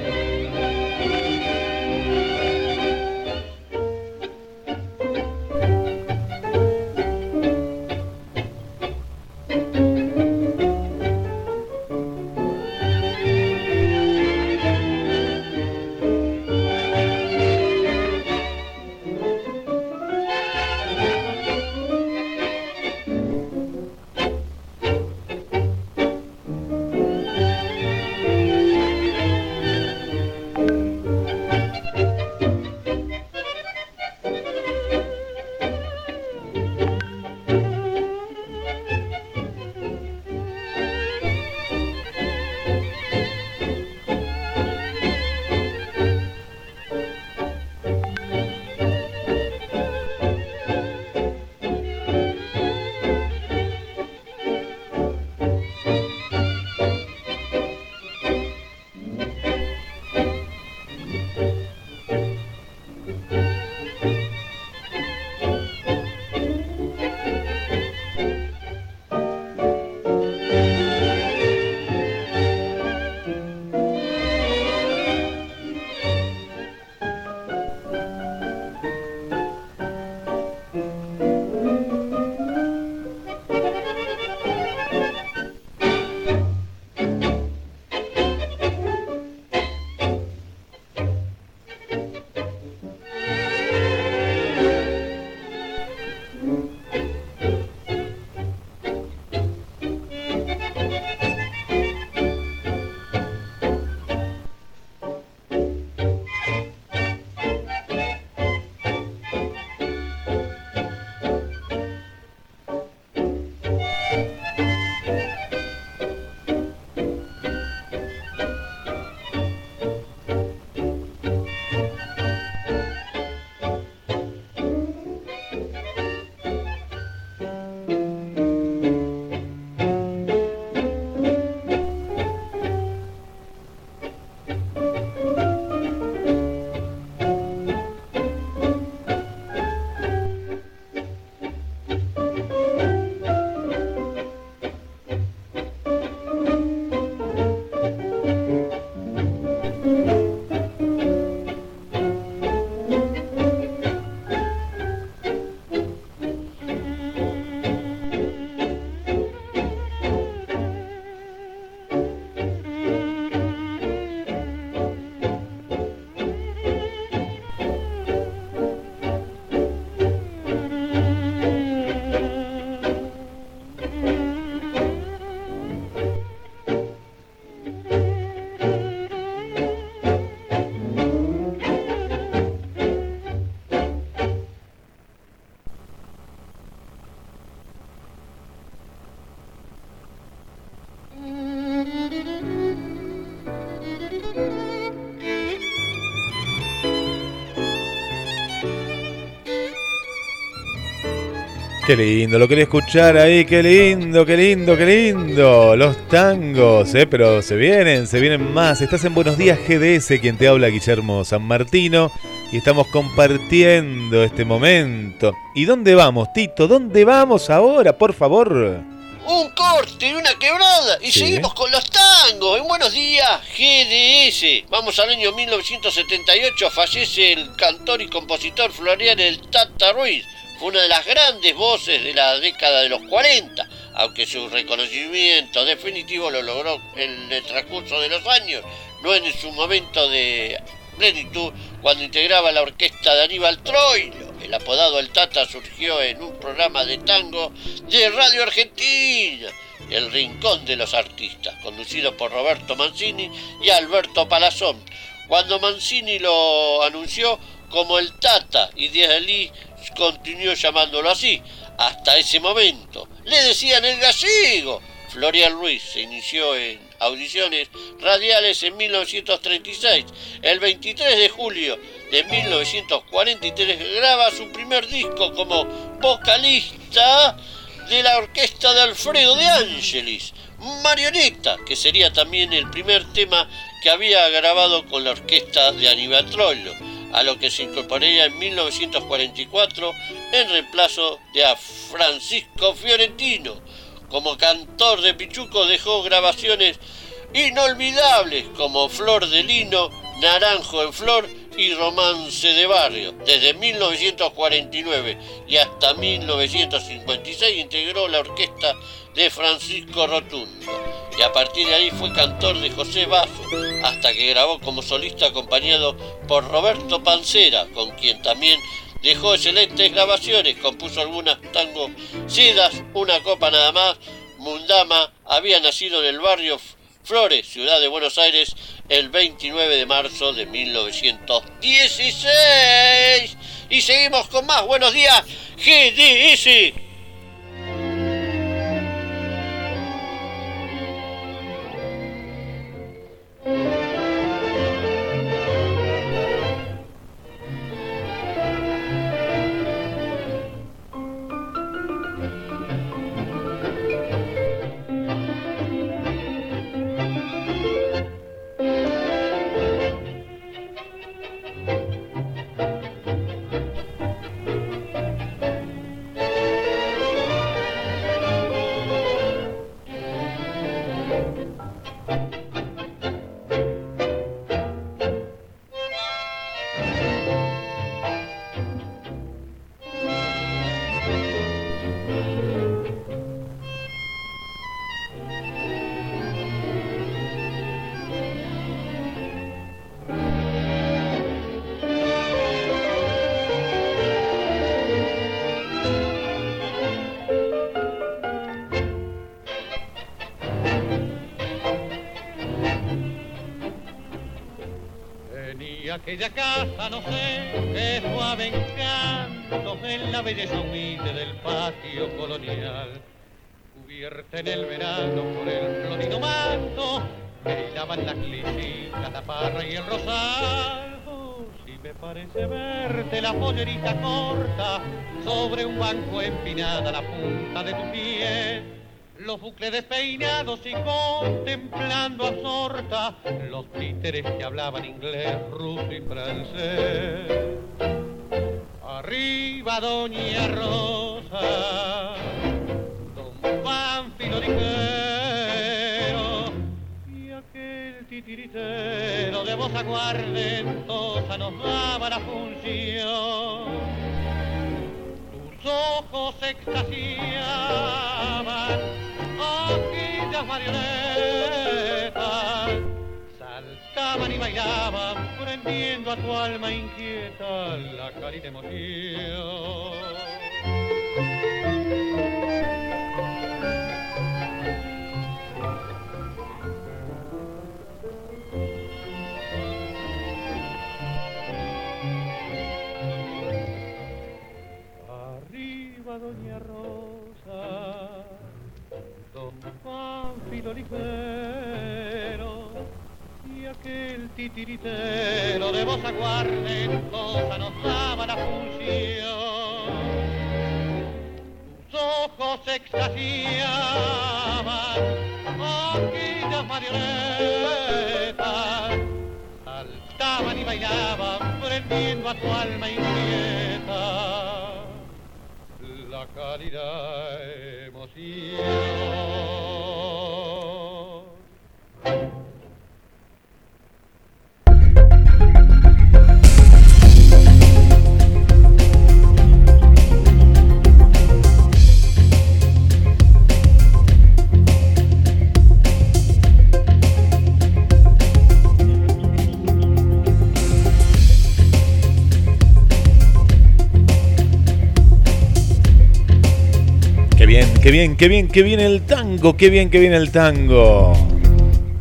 Qué lindo, lo quería escuchar ahí, qué lindo, qué lindo, qué lindo. Los tangos, ¿eh? pero se vienen, se vienen más. Estás en Buenos Días GDS, quien te habla Guillermo San Martino, y estamos compartiendo este momento. ¿Y dónde vamos, Tito? ¿Dónde vamos ahora, por favor? Un corte y una quebrada. Y Sí. seguimos con los tangos. En buenos días, GDS. Vamos al año 1978. Fallece el cantor y compositor Florian el Tata Ruiz. Una de las grandes voces de la década de los 40. Aunque su reconocimiento definitivo lo logró en el transcurso de los años. No en su momento de plenitud cuando integraba la orquesta de Aníbal Troilo. El apodado El Tata surgió en un programa de tango de Radio Argentina, El Rincón de los Artistas, conducido por Roberto Mancini y Alberto Palazón. Cuando Mancini lo anunció como El Tata y allí continuó llamándolo así, hasta ese momento. Le decían el gallego. Florian Ruiz se inició en audiciones radiales en 1936. El 23 de julio de 1943 graba su primer disco como vocalista de la orquesta de Alfredo de Angelis, Marioneta, que sería también el primer tema que había grabado con la orquesta de Aníbal Troilo, a lo que se incorporaría en 1944 en reemplazo de a Francisco Fiorentino. Como cantor de Pichuco dejó grabaciones inolvidables como Flor de Lino, Naranjo en Flor y Romance de Barrio. Desde 1949 y hasta 1956 integró la orquesta de Francisco Rotundo y a partir de ahí fue cantor de José Basso hasta que grabó como solista acompañado por Roberto Pancera, con quien también dejó excelentes grabaciones, compuso algunas tangos Sedas, una copa nada más, Mundama, había nacido en el barrio Flores, ciudad de Buenos Aires, el 29 de marzo de 1916. Y seguimos con más. Buenos días, GDS. Aquella casa, no sé, qué suave encanto en la belleza humilde del patio colonial. Cubierta en el verano por el florido manto, me hilaban las lisitas, la parra y el rosal. Oh, si me parece verte la pollerita corta, sobre un banco empinada la punta de tu pie los bucles despeinados y contemplando absorta los títeres que hablaban inglés, ruso y francés. Arriba Doña Rosa, Don Pánfilo ligero y aquel titiritero de voz aguardentosa nos daba la función tus ojos extasiaban, aquellas marionetas saltaban y bailaban, prendiendo a tu alma inquieta la cálida emoción. Pánfilo ligero y aquel titiritero de voz aguardentosa nos daba la función. se extasiaban, aquellas marionetas saltaban y bailaban, prendiendo a tu alma inquieta la cálida emoción. Bien, qué bien, qué bien, qué bien el tango, qué bien, qué bien el tango.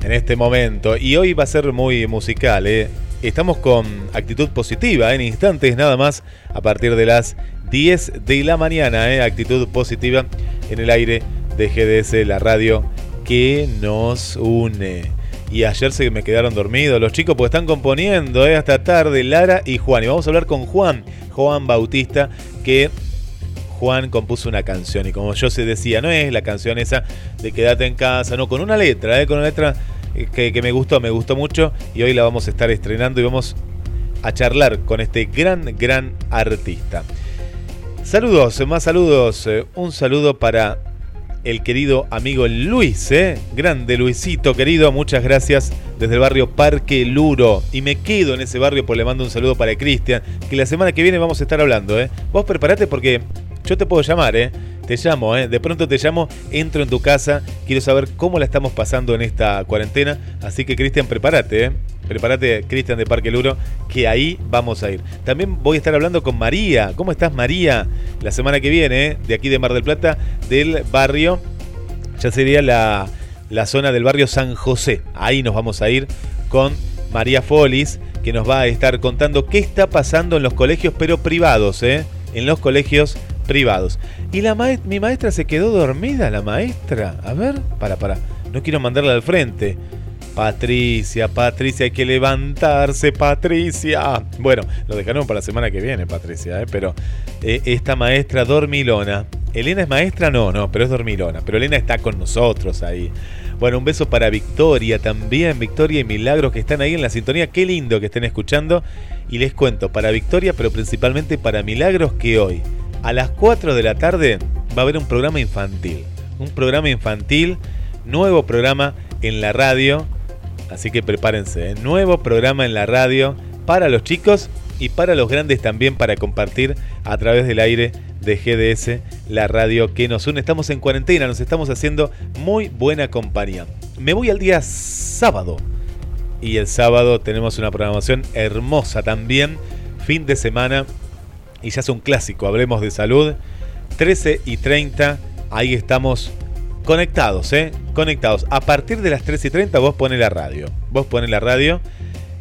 En este momento. Y hoy va a ser muy musical, ¿eh? Estamos con actitud positiva en instantes nada más a partir de las 10 de la mañana, ¿eh? Actitud positiva en el aire de GDS, la radio que nos une. Y ayer se me quedaron dormidos los chicos porque están componiendo ¿eh? hasta tarde, Lara y Juan. Y vamos a hablar con Juan, Juan Bautista, que Juan compuso una canción y como yo se decía, no es la canción esa de quédate en casa, no, con una letra, ¿eh? con una letra eh, que, me gustó, me gustó mucho y hoy la vamos a estar estrenando y vamos a charlar con este gran, gran artista. Saludos, más saludos, eh, un saludo para el querido amigo Luis, ¿eh? grande Luisito querido, muchas gracias desde el barrio Parque Luro. Y me quedo en ese barrio, pues le mando un saludo para Cristian, que la semana que viene vamos a estar hablando. ¿eh? Vos preparate porque yo te puedo llamar, ¿eh? Te llamo, ¿eh? De pronto te llamo, entro en tu casa, quiero saber cómo la estamos pasando en esta cuarentena. Así que Cristian, prepárate, ¿eh? Prepárate, Cristian de Parque Luro, que ahí vamos a ir. También voy a estar hablando con María. ¿Cómo estás, María? La semana que viene, ¿eh? de aquí de Mar del Plata, del barrio, ya sería la, la zona del barrio San José. Ahí nos vamos a ir con María Folis, que nos va a estar contando qué está pasando en los colegios, pero privados, ¿eh? En los colegios privados. Y la mi maestra se quedó dormida, la maestra. A ver, para, para. No quiero mandarla al frente. Patricia, Patricia, hay que levantarse, Patricia. Bueno, lo dejaron para la semana que viene, Patricia, ¿eh? pero eh, esta maestra dormilona. ¿Elena es maestra? No, no, pero es dormilona. Pero Elena está con nosotros ahí. Bueno, un beso para Victoria también, Victoria y Milagros que están ahí en la sintonía. Qué lindo que estén escuchando. Y les cuento, para Victoria, pero principalmente para Milagros, que hoy, a las 4 de la tarde, va a haber un programa infantil. Un programa infantil, nuevo programa en la radio. Así que prepárense, ¿eh? nuevo programa en la radio para los chicos y para los grandes también para compartir a través del aire de GDS, la radio que nos une. Estamos en cuarentena, nos estamos haciendo muy buena compañía. Me voy al día sábado. Y el sábado tenemos una programación hermosa también. Fin de semana. Y ya es un clásico, hablemos de salud. 13 y 30, ahí estamos conectados, ¿eh? Conectados. A partir de las 13 y 30 vos pones la radio. Vos pones la radio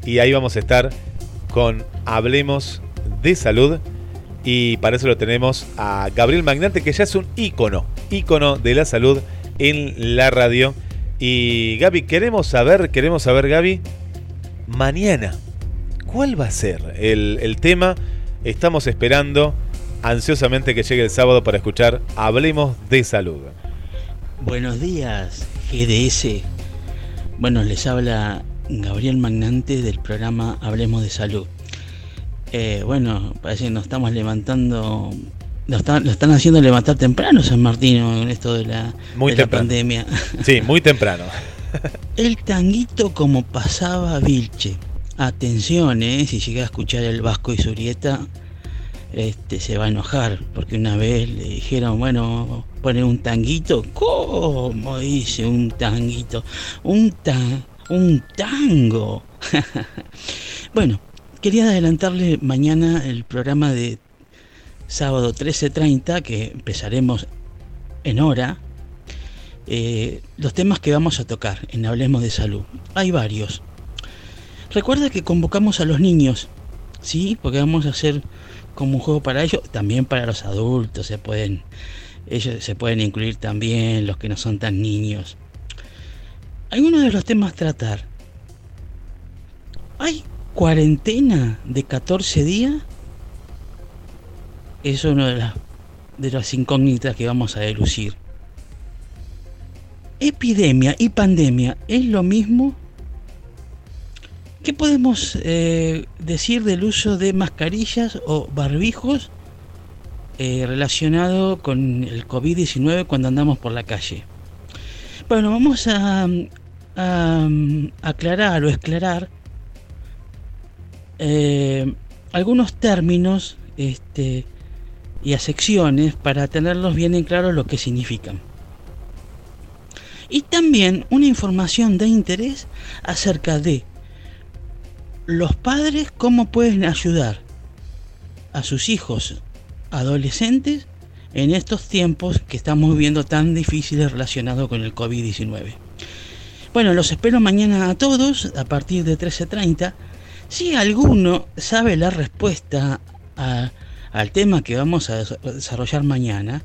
y ahí vamos a estar con Hablemos de Salud. Y para eso lo tenemos a Gabriel Magnante, que ya es un ícono, ícono de la salud en la radio. Y Gaby, queremos saber, queremos saber, Gaby, mañana, ¿cuál va a ser el, el tema? Estamos esperando ansiosamente que llegue el sábado para escuchar Hablemos de Salud. Buenos días, GDS. Bueno, les habla Gabriel Magnante del programa Hablemos de Salud. Eh, bueno, parece que nos estamos levantando, lo están, lo están haciendo levantar temprano San Martín en esto de la, Muy de la pandemia. Sí, muy temprano. El tanguito como pasaba Vilche. Atención, si llega a escuchar el Vasco y Surieta, este, se va a enojar, porque una vez le dijeron, bueno, poner un tanguito. ¿Cómo dice un tanguito? Un, ta- un tango. bueno, quería adelantarle mañana el programa de sábado 13.30, que empezaremos en hora. eh, los temas que vamos a tocar en Hablemos de Salud. Hay varios. Recuerda que convocamos a los niños, ¿sí? Porque vamos a hacer como un juego para ellos, también para los adultos se pueden, ellos se pueden incluir también los que no son tan niños. Algunos de los temas tratar. ¿Hay cuarentena de 14 días? Es una de las de las incógnitas que vamos a delucir. ¿Epidemia y pandemia es lo mismo? ¿Qué podemos eh, decir del uso de mascarillas o barbijos eh, relacionado con el COVID-19 cuando andamos por la calle? Bueno, vamos a, a aclarar o esclarar eh, algunos términos este, y secciones para tenerlos bien en claro lo que significan. Y también una información de interés acerca de los padres cómo pueden ayudar a sus hijos adolescentes en estos tiempos que estamos viviendo tan difíciles relacionados con el COVID-19. Bueno, los espero mañana a todos a partir de 13.30. Si alguno sabe la respuesta al tema que vamos a des- desarrollar mañana,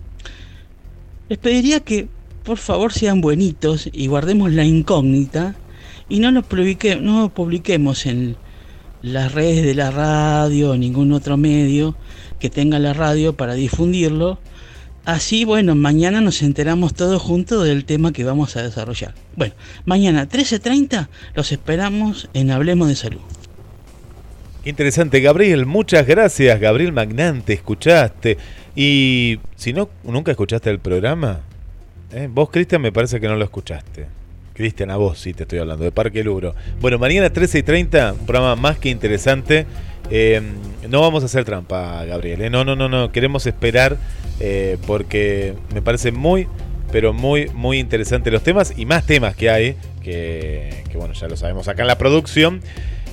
les pediría que por favor sean buenitos y guardemos la incógnita y no lo publiquemos en las redes de la radio o ningún otro medio que tenga la radio para difundirlo. Así, bueno, mañana nos enteramos todos juntos del tema que vamos a desarrollar. Bueno, mañana 13.30 los esperamos en Hablemos de Salud. Interesante, Gabriel. Muchas gracias, Gabriel Magnante. Escuchaste. Y si no, nunca escuchaste el programa, ¿eh? vos, Cristian, me parece que no lo escuchaste. Cristian, a vos sí te estoy hablando, de Parque Luro. Bueno, mañana 13 y 30, un programa más que interesante. Eh, no vamos a hacer trampa, Gabriel. ¿eh? No, no, no, no. Queremos esperar eh, porque me parece muy, pero muy, muy interesante los temas y más temas que hay, que, que, bueno, ya lo sabemos acá en la producción.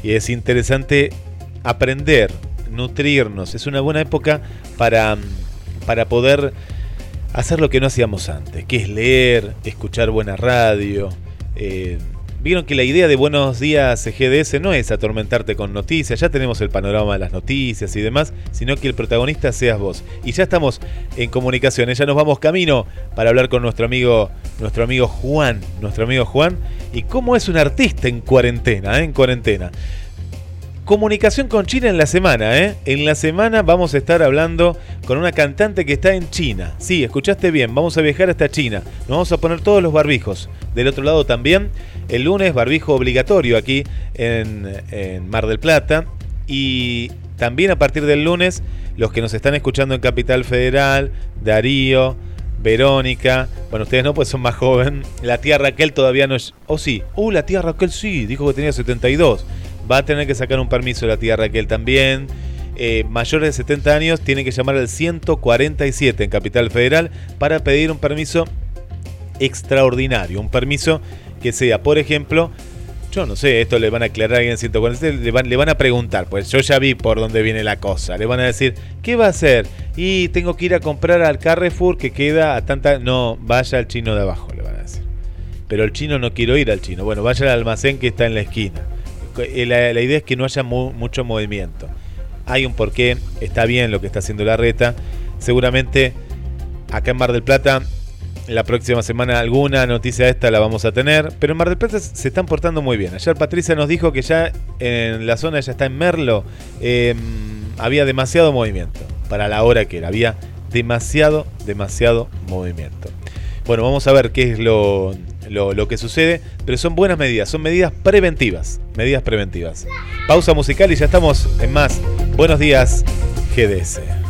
Y es interesante aprender, nutrirnos. Es una buena época para, para poder hacer lo que no hacíamos antes, que es leer, escuchar buena radio. Eh, Vieron que la idea de Buenos Días GDS no es atormentarte con noticias, ya tenemos el panorama de las noticias y demás, sino que el protagonista seas vos. Y ya estamos en comunicación, ya nos vamos camino para hablar con nuestro amigo, nuestro amigo Juan, nuestro amigo Juan, y cómo es un artista en cuarentena, ¿eh? en cuarentena. Comunicación con China en la semana, ¿eh? En la semana vamos a estar hablando con una cantante que está en China. Sí, escuchaste bien, vamos a viajar hasta China. Nos vamos a poner todos los barbijos. Del otro lado también, el lunes barbijo obligatorio aquí en, Mar del Plata. Y también a partir del lunes, los que nos están escuchando en Capital Federal, Darío, Verónica, bueno, ustedes no, pues son más joven. La tía Raquel todavía no es... Oh, sí. Uh, la tía Raquel sí, dijo que tenía 72. Va a tener que sacar un permiso la tía Raquel también. Eh, mayores de 70 años tienen que llamar al 147 en Capital Federal para pedir un permiso extraordinario. Un permiso que sea, por ejemplo, yo no sé, esto le van a aclarar a alguien en 147, le van, le van a preguntar, pues yo ya vi por dónde viene la cosa. Le van a decir, ¿qué va a hacer? Y tengo que ir a comprar al Carrefour que queda a tanta... No, vaya al chino de abajo, le van a decir. Pero el chino no quiero ir al chino. Bueno, vaya al almacén que está en la esquina. Eh, La, la idea es que no haya mu- mucho movimiento. Hay un porqué, está bien lo que está haciendo la reta. Seguramente acá en Mar del Plata la próxima semana alguna noticia de esta la vamos a tener. Pero en Mar del Plata se están portando muy bien. Ayer Patricia nos dijo que ya en la zona, ya está en Merlo, eh, había demasiado movimiento para la hora que era. Había demasiado, demasiado movimiento. Bueno, vamos a ver qué es lo, lo, lo que sucede, pero son buenas medidas, son medidas preventivas, medidas preventivas. Pausa musical y ya estamos en más. Buenos días, GDS.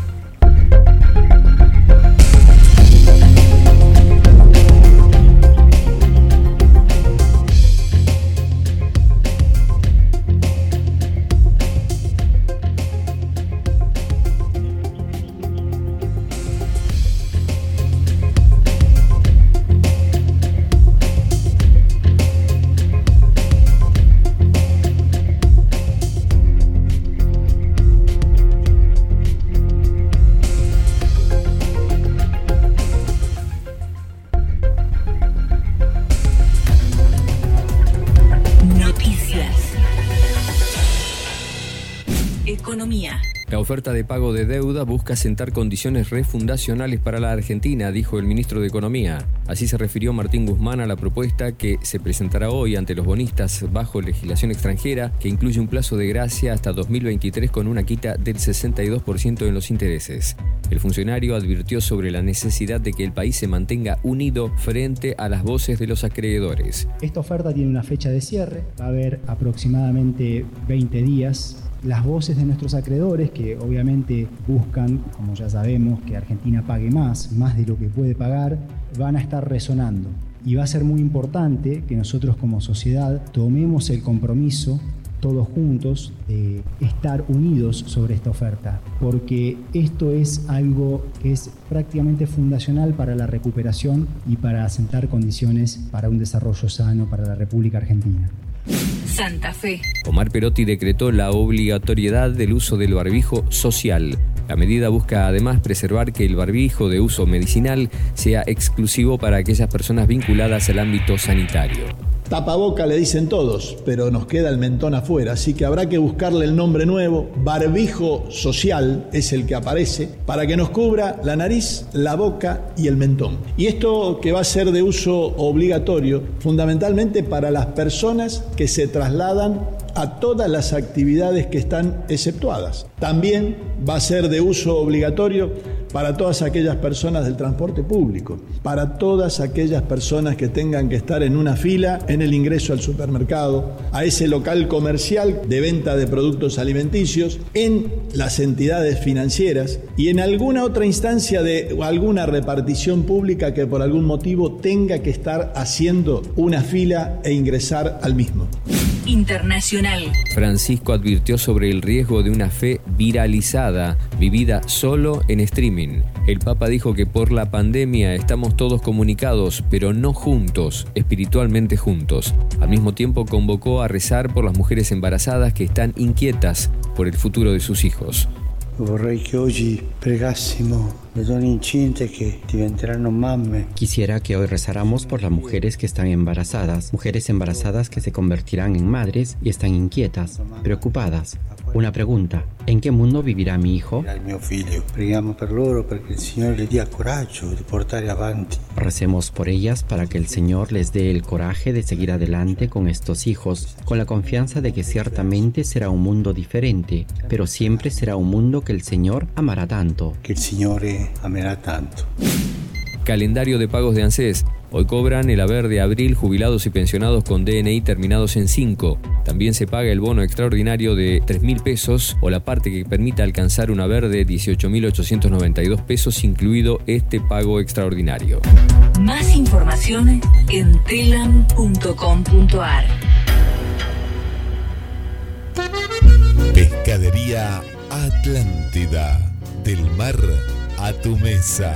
Oferta de pago de deuda busca sentar condiciones refundacionales para la Argentina, dijo el ministro de Economía. Así se refirió Martín Guzmán a la propuesta que se presentará hoy ante los bonistas bajo legislación extranjera, que incluye un plazo de gracia hasta 2023 con una quita del 62% en los intereses. El funcionario advirtió sobre la necesidad de que el país se mantenga unido frente a las voces de los acreedores. Esta oferta tiene una fecha de cierre, va a haber aproximadamente 20 días. Las voces de nuestros acreedores, que obviamente buscan, como ya sabemos, que Argentina pague más, más de lo que puede pagar, van a estar resonando. Y va a ser muy importante que nosotros como sociedad tomemos el compromiso todos juntos de estar unidos sobre esta oferta, porque esto es algo que es prácticamente fundacional para la recuperación y para asentar condiciones para un desarrollo sano para la República Argentina. Santa Fe. Omar Perotti decretó la obligatoriedad del uso del barbijo social. La medida busca además preservar que el barbijo de uso medicinal sea exclusivo para aquellas personas vinculadas al ámbito sanitario. Tapaboca le dicen todos, pero nos queda el mentón afuera, así que habrá que buscarle el nombre nuevo. Barbijo social es el que aparece para que nos cubra la nariz, la boca y el mentón. Y esto que va a ser de uso obligatorio, fundamentalmente para las personas que se trasladan a todas las actividades que están exceptuadas. También va a ser de uso obligatorio para todas aquellas personas del transporte público, para todas aquellas personas que tengan que estar en una fila en el ingreso al supermercado, a ese local comercial de venta de productos alimenticios, en las entidades financieras y en alguna otra instancia de alguna repartición pública que por algún motivo tenga que estar haciendo una fila e ingresar al mismo. Francisco advirtió sobre el riesgo de una fe viralizada, vivida solo en streaming. El Papa dijo que por la pandemia estamos todos comunicados, pero no juntos, espiritualmente juntos. Al mismo tiempo convocó a rezar por las mujeres embarazadas que están inquietas por el futuro de sus hijos. Vorrei donne incinte che diventeranno mamme. Quisiera que hoy rezáramos por las mujeres que están embarazadas, mujeres embarazadas que se convertirán en madres y están inquietas, preocupadas. Una pregunta, ¿en qué mundo vivirá mi hijo? Mio figlio. Preghiamo per loro perché il Signore le dia coraggio di portare avanti. Recemos por ellas para que el Señor les dé el coraje de seguir adelante con estos hijos, con la confianza de que ciertamente será un mundo diferente, pero siempre será un mundo que el Señor amará tanto. Che il Signore amerà tanto. Calendario de pagos de ANSES. Hoy cobran el haber de abril jubilados y pensionados con DNI terminados en 5. También se paga el bono extraordinario de 3 mil pesos o la parte que permita alcanzar un haber de 18.892 pesos, incluido este pago extraordinario. Más información en telam.com.ar. Pescadería Atlántida. Del mar a tu mesa.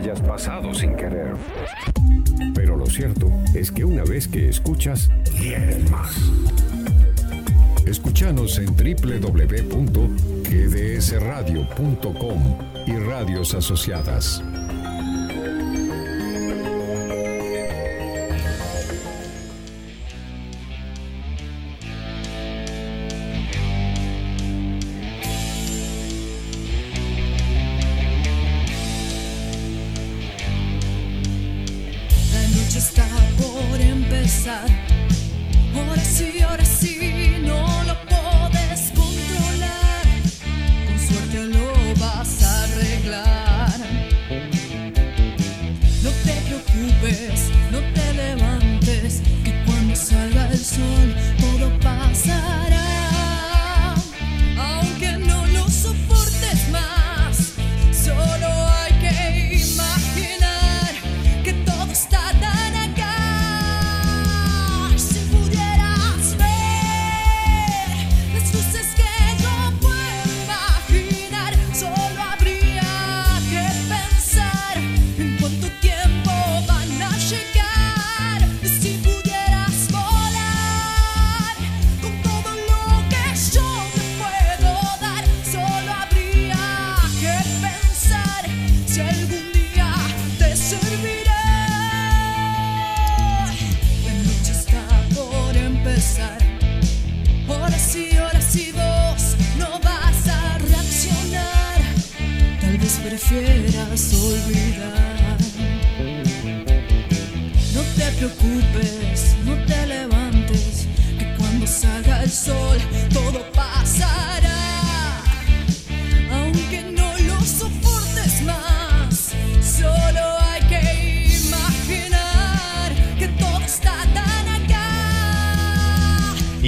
Hayas pasado sin querer. Pero lo cierto es que una vez que escuchas, quieres más. Escúchanos en www.gdsradio.com y radios asociadas.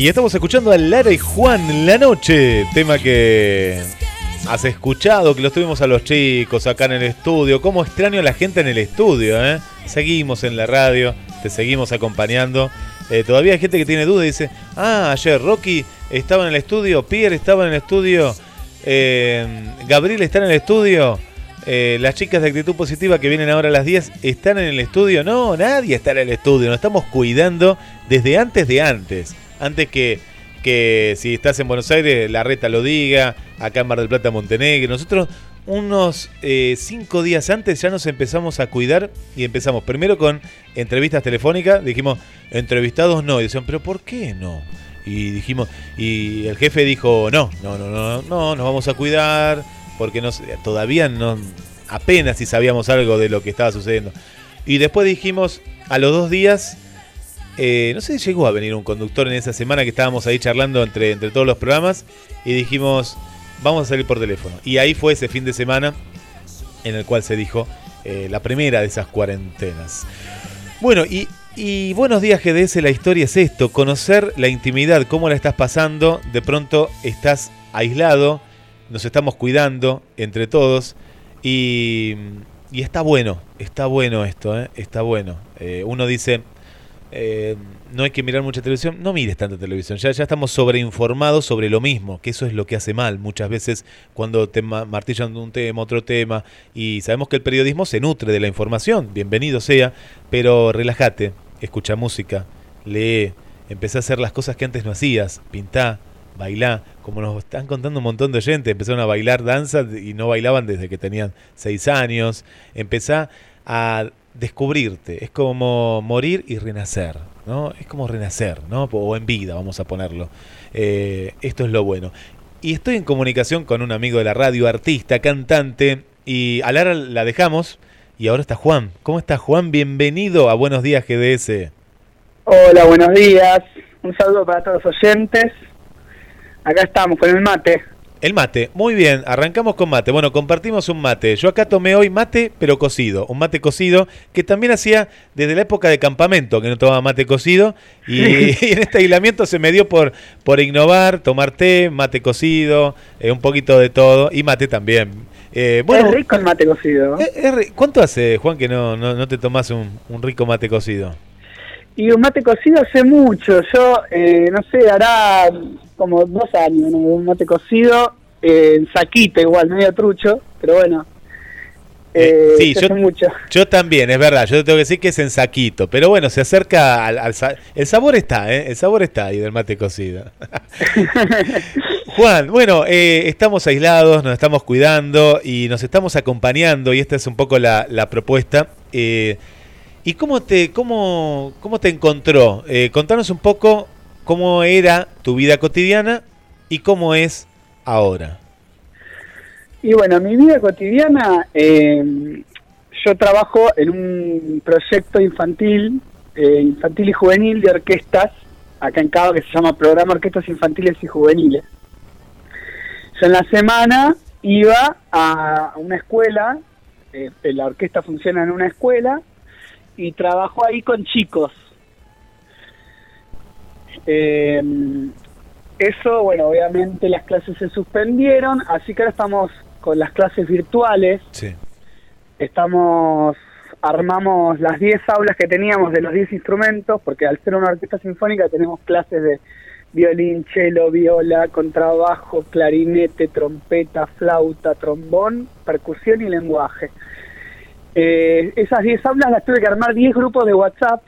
Y estamos escuchando a Lara y Juan La Noche, tema que has escuchado, que lo tuvimos a los chicos acá en el estudio. Cómo extraño a la gente en el estudio, ¿eh? Seguimos en la radio, te seguimos acompañando. Eh, todavía hay gente que tiene dudas y dice, ah, ayer Rocky estaba en el estudio, Pierre estaba en el estudio, eh, Gabriel está en el estudio. las chicas de actitud positiva que vienen ahora a las 10 están en el estudio. No, nadie está en el estudio. Nos estamos cuidando desde antes de antes. Antes que, que si estás en Buenos Aires, la reta lo diga. Acá en Mar del Plata, Montenegro. Nosotros unos eh, cinco días antes ya nos empezamos a cuidar y empezamos primero con entrevistas telefónicas. Dijimos, entrevistados no. Y decían, pero ¿por qué no? Y dijimos, y el jefe dijo, no, no, no, no, no, nos vamos a cuidar porque nos, todavía no, apenas si sabíamos algo de lo que estaba sucediendo. Y después dijimos, a los dos días, eh, no sé si llegó a venir un conductor en esa semana que estábamos ahí charlando entre, entre todos los programas y dijimos, vamos a salir por teléfono. Y ahí fue ese fin de semana en el cual se dijo eh, la primera de esas cuarentenas. Bueno, y, buenos días GDS, la historia es esto, conocer la intimidad, cómo la estás pasando, de pronto estás aislado, nos estamos cuidando entre todos y, y está bueno, está bueno esto, ¿eh? está bueno. Uno dice, eh, no hay que mirar mucha televisión, no mires tanta televisión, ya, ya estamos sobreinformados sobre lo mismo, que eso es lo que hace mal muchas veces cuando te ma- martillan un tema, otro tema, y sabemos que el periodismo se nutre de la información, bienvenido sea, pero relájate, escucha música, lee, empecé a hacer las cosas que antes no hacías, pintá, bailá, como nos están contando un montón de gente, empezaron a bailar danza y no bailaban desde que tenían seis años, empezá a descubrirte, es como morir y renacer, ¿no? Es como renacer, ¿no? O en vida, vamos a ponerlo. Eh, esto es lo bueno. Y estoy en comunicación con un amigo de la radio, artista, cantante, y a Lara la dejamos, y ahora está Juan. ¿Cómo está Juan? Bienvenido a Buenos Días GDS. Hola, buenos días. Un saludo para todos los oyentes. Acá estamos con el mate. El mate, muy bien, arrancamos con mate. Bueno, compartimos un mate. Yo acá tomé hoy mate, pero cocido. Un mate cocido que también hacía desde la época de campamento, que no tomaba mate cocido. Y, y en este aislamiento se me dio por, por innovar, tomar té, mate cocido, eh, un poquito de todo. Y mate también. Eh, bueno, es rico el mate cocido. eh, es ¿Cuánto hace, Juan, que no, no, no te tomás un, un rico mate cocido? Y un mate cocido hace mucho. Yo, eh, no sé, hará como dos años, ¿no? Un mate cocido eh, en saquito igual, medio trucho, pero bueno. Eh, sí, se yo, mucho. yo también, es verdad. Yo te tengo que decir que es en saquito. Pero bueno, se acerca al, El sabor está, ¿eh? El sabor está ahí del mate cocido. Juan, bueno, eh, estamos aislados, nos estamos cuidando y nos estamos acompañando. Y esta es un poco la, la propuesta. Eh, ¿Y cómo te, cómo, cómo te encontró? Eh, contanos un poco cómo era tu vida cotidiana y cómo es ahora. Y bueno, mi vida cotidiana, eh, yo trabajo en un proyecto infantil, eh, infantil y juvenil de orquestas, acá en Cabo, que se llama Programa Orquestas Infantiles y Juveniles. Yo en la semana iba a una escuela, eh, la orquesta funciona en una escuela, y trabajo ahí con chicos. Eh, eso, bueno, obviamente las clases se suspendieron, así que ahora estamos con las clases virtuales. Sí. Estamos, armamos las 10 aulas que teníamos de los 10 instrumentos, porque al ser una orquesta sinfónica tenemos clases de violín, cello, viola, contrabajo, clarinete, trompeta, flauta, trombón, percusión y lenguaje. Eh, esas 10 aulas las tuve que armar 10 grupos de WhatsApp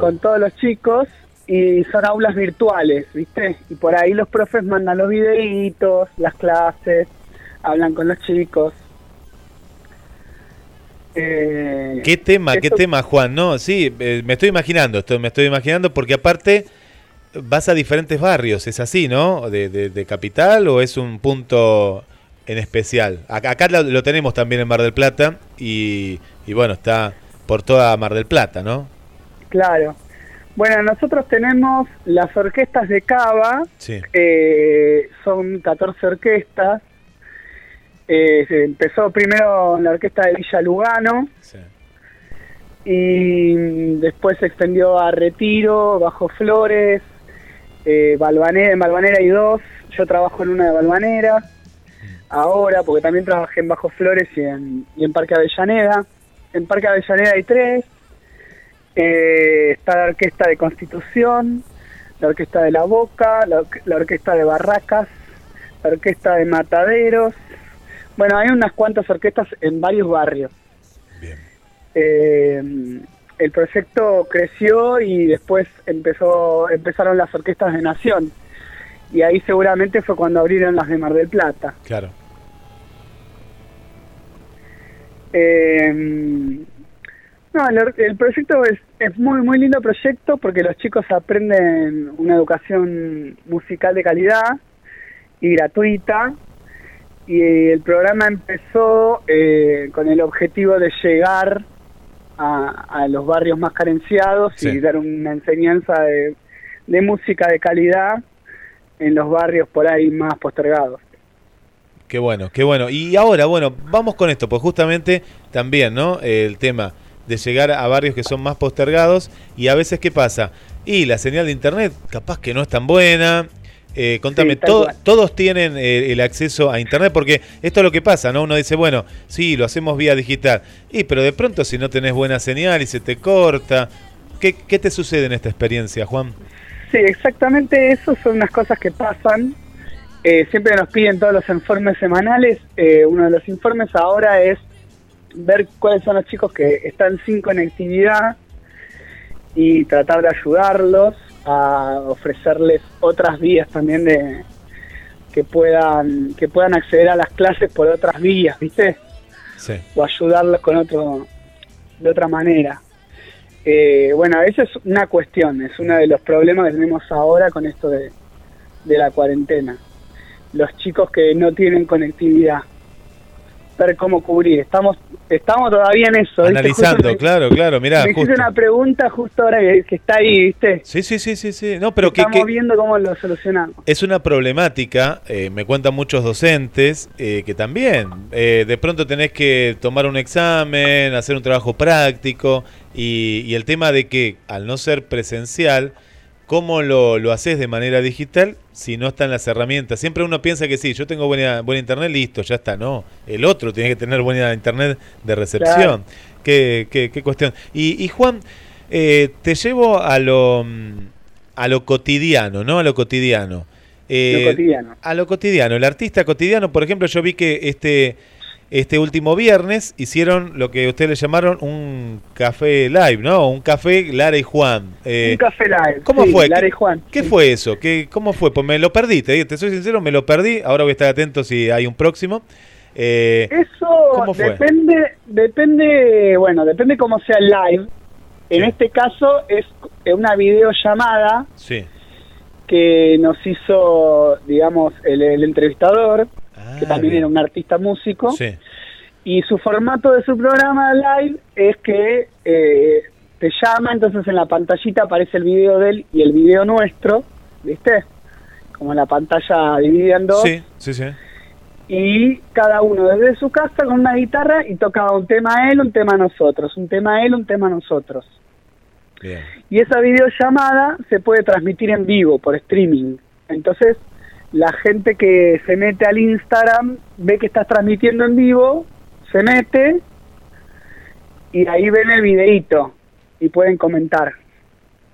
con todos los chicos y son aulas virtuales, ¿viste? Y por ahí los profes mandan los videitos, las clases, hablan con los chicos. Eh, ¿Qué tema, qué tema, Juan? No, sí, eh, me estoy imaginando, esto, me estoy imaginando porque aparte vas a diferentes barrios, ¿es así, no? ¿De, de- de capital o es un punto en especial? Acá, acá lo, lo tenemos también en Mar del Plata y, y bueno, está por toda Mar del Plata, ¿no? Claro. Bueno, nosotros tenemos las orquestas de Cava, Sí. eh, son 14 orquestas. Eh, se empezó primero en la orquesta de Villa Lugano y después se extendió a Retiro, Bajo Flores, eh, Balvanera, en Balvanera hay dos, yo trabajo en una de Balvanera ahora, porque también trabajé en Bajo Flores y en, y en Parque Avellaneda. En Parque Avellaneda hay tres, eh, está la Orquesta de Constitución, la Orquesta de la Boca, la, orque- la Orquesta de Barracas, la Orquesta de Mataderos. Bueno, hay unas cuantas orquestas en varios barrios. Eh, el proyecto creció y después empezó empezaron las orquestas de Nación. Y ahí seguramente fue cuando abrieron las de Mar del Plata. Claro. Eh, no, el, proyecto es, es muy, muy lindo proyecto porque los chicos aprenden una educación musical de calidad y gratuita. Y el programa empezó eh, con el objetivo de llegar a, a los barrios más carenciados y dar una enseñanza de, de música de calidad en los barrios por ahí más postergados. Qué bueno, qué bueno. Y ahora, bueno, vamos con esto, pues justamente también, ¿no? El tema de llegar a barrios que son más postergados y a veces, ¿qué pasa? Y la señal de internet capaz que no es tan buena. Eh, contame, Sí, tal to- cual. todos tienen eh, el acceso a internet porque esto es lo que pasa, ¿no? Uno dice, bueno, sí, lo hacemos vía digital. Y pero de pronto si no tenés buena señal y se te corta, ¿qué, qué te sucede en esta experiencia, Juan? Sí, exactamente eso son unas cosas que pasan. Eh, siempre nos piden todos los informes semanales. Eh, uno de los informes ahora es ver cuáles son los chicos que están sin conectividad y tratar de ayudarlos a ofrecerles otras vías también de que puedan que puedan acceder a las clases por otras vías, ¿viste? Sí. o ayudarlos con otro de otra manera. Eh, bueno, esa es una cuestión, es uno de los problemas que tenemos ahora con esto de, de la cuarentena. Los chicos que no tienen conectividad, ver cómo cubrir. Estamos estamos todavía en eso. Analizando, me- claro, claro, mirá, me justo. una pregunta justo ahora que, que está ahí, ¿viste? Sí, sí, sí, sí, sí. No, pero que, Estamos que- viendo cómo lo solucionamos. es una problemática, eh, me cuentan muchos docentes, eh, que también eh, de pronto tenés que tomar un examen, hacer un trabajo práctico, y, y el tema de que al no ser presencial, ¿cómo lo, lo haces de manera digital si no están las herramientas? Siempre uno piensa que sí, yo tengo buena, buena internet, listo, ya está, no. El otro tiene que tener buena internet de recepción. Claro. Qué, qué- qué cuestión. Y, y Juan, eh, te llevo a lo, a lo cotidiano, ¿no? A lo cotidiano. Eh, Lo cotidiano. A lo cotidiano. El artista cotidiano, por ejemplo, yo vi que este, este último viernes hicieron lo que ustedes le llamaron un café live, ¿no? Un café Lara y Juan. Eh, Un café live. ¿Cómo sí, fue? Lara ¿Qué, y Juan. qué fue eso? ¿Qué, ¿Cómo fue? Pues me lo perdí, te, te soy sincero, me lo perdí. Ahora voy a estar atento si hay un próximo. Eh, Eso ¿Cómo fue? depende, depende, bueno, depende cómo sea el live. En este caso es una videollamada sí. que nos hizo, digamos, el, el entrevistador, que también bien. era un artista músico. Sí. Y su formato de su programa live es que eh, te llama, entonces en la pantallita aparece el video de él y el video nuestro, ¿viste? Como la pantalla dividida en dos. Sí, sí, sí. y cada uno desde su casa con una guitarra y tocaba un tema a él, un tema a nosotros, un tema a él, un tema a nosotros. Bien. Y esa videollamada se puede transmitir en vivo por streaming. Entonces, la gente que se mete al Instagram ve que estás transmitiendo en vivo, se mete y ahí ven el videíto y pueden comentar.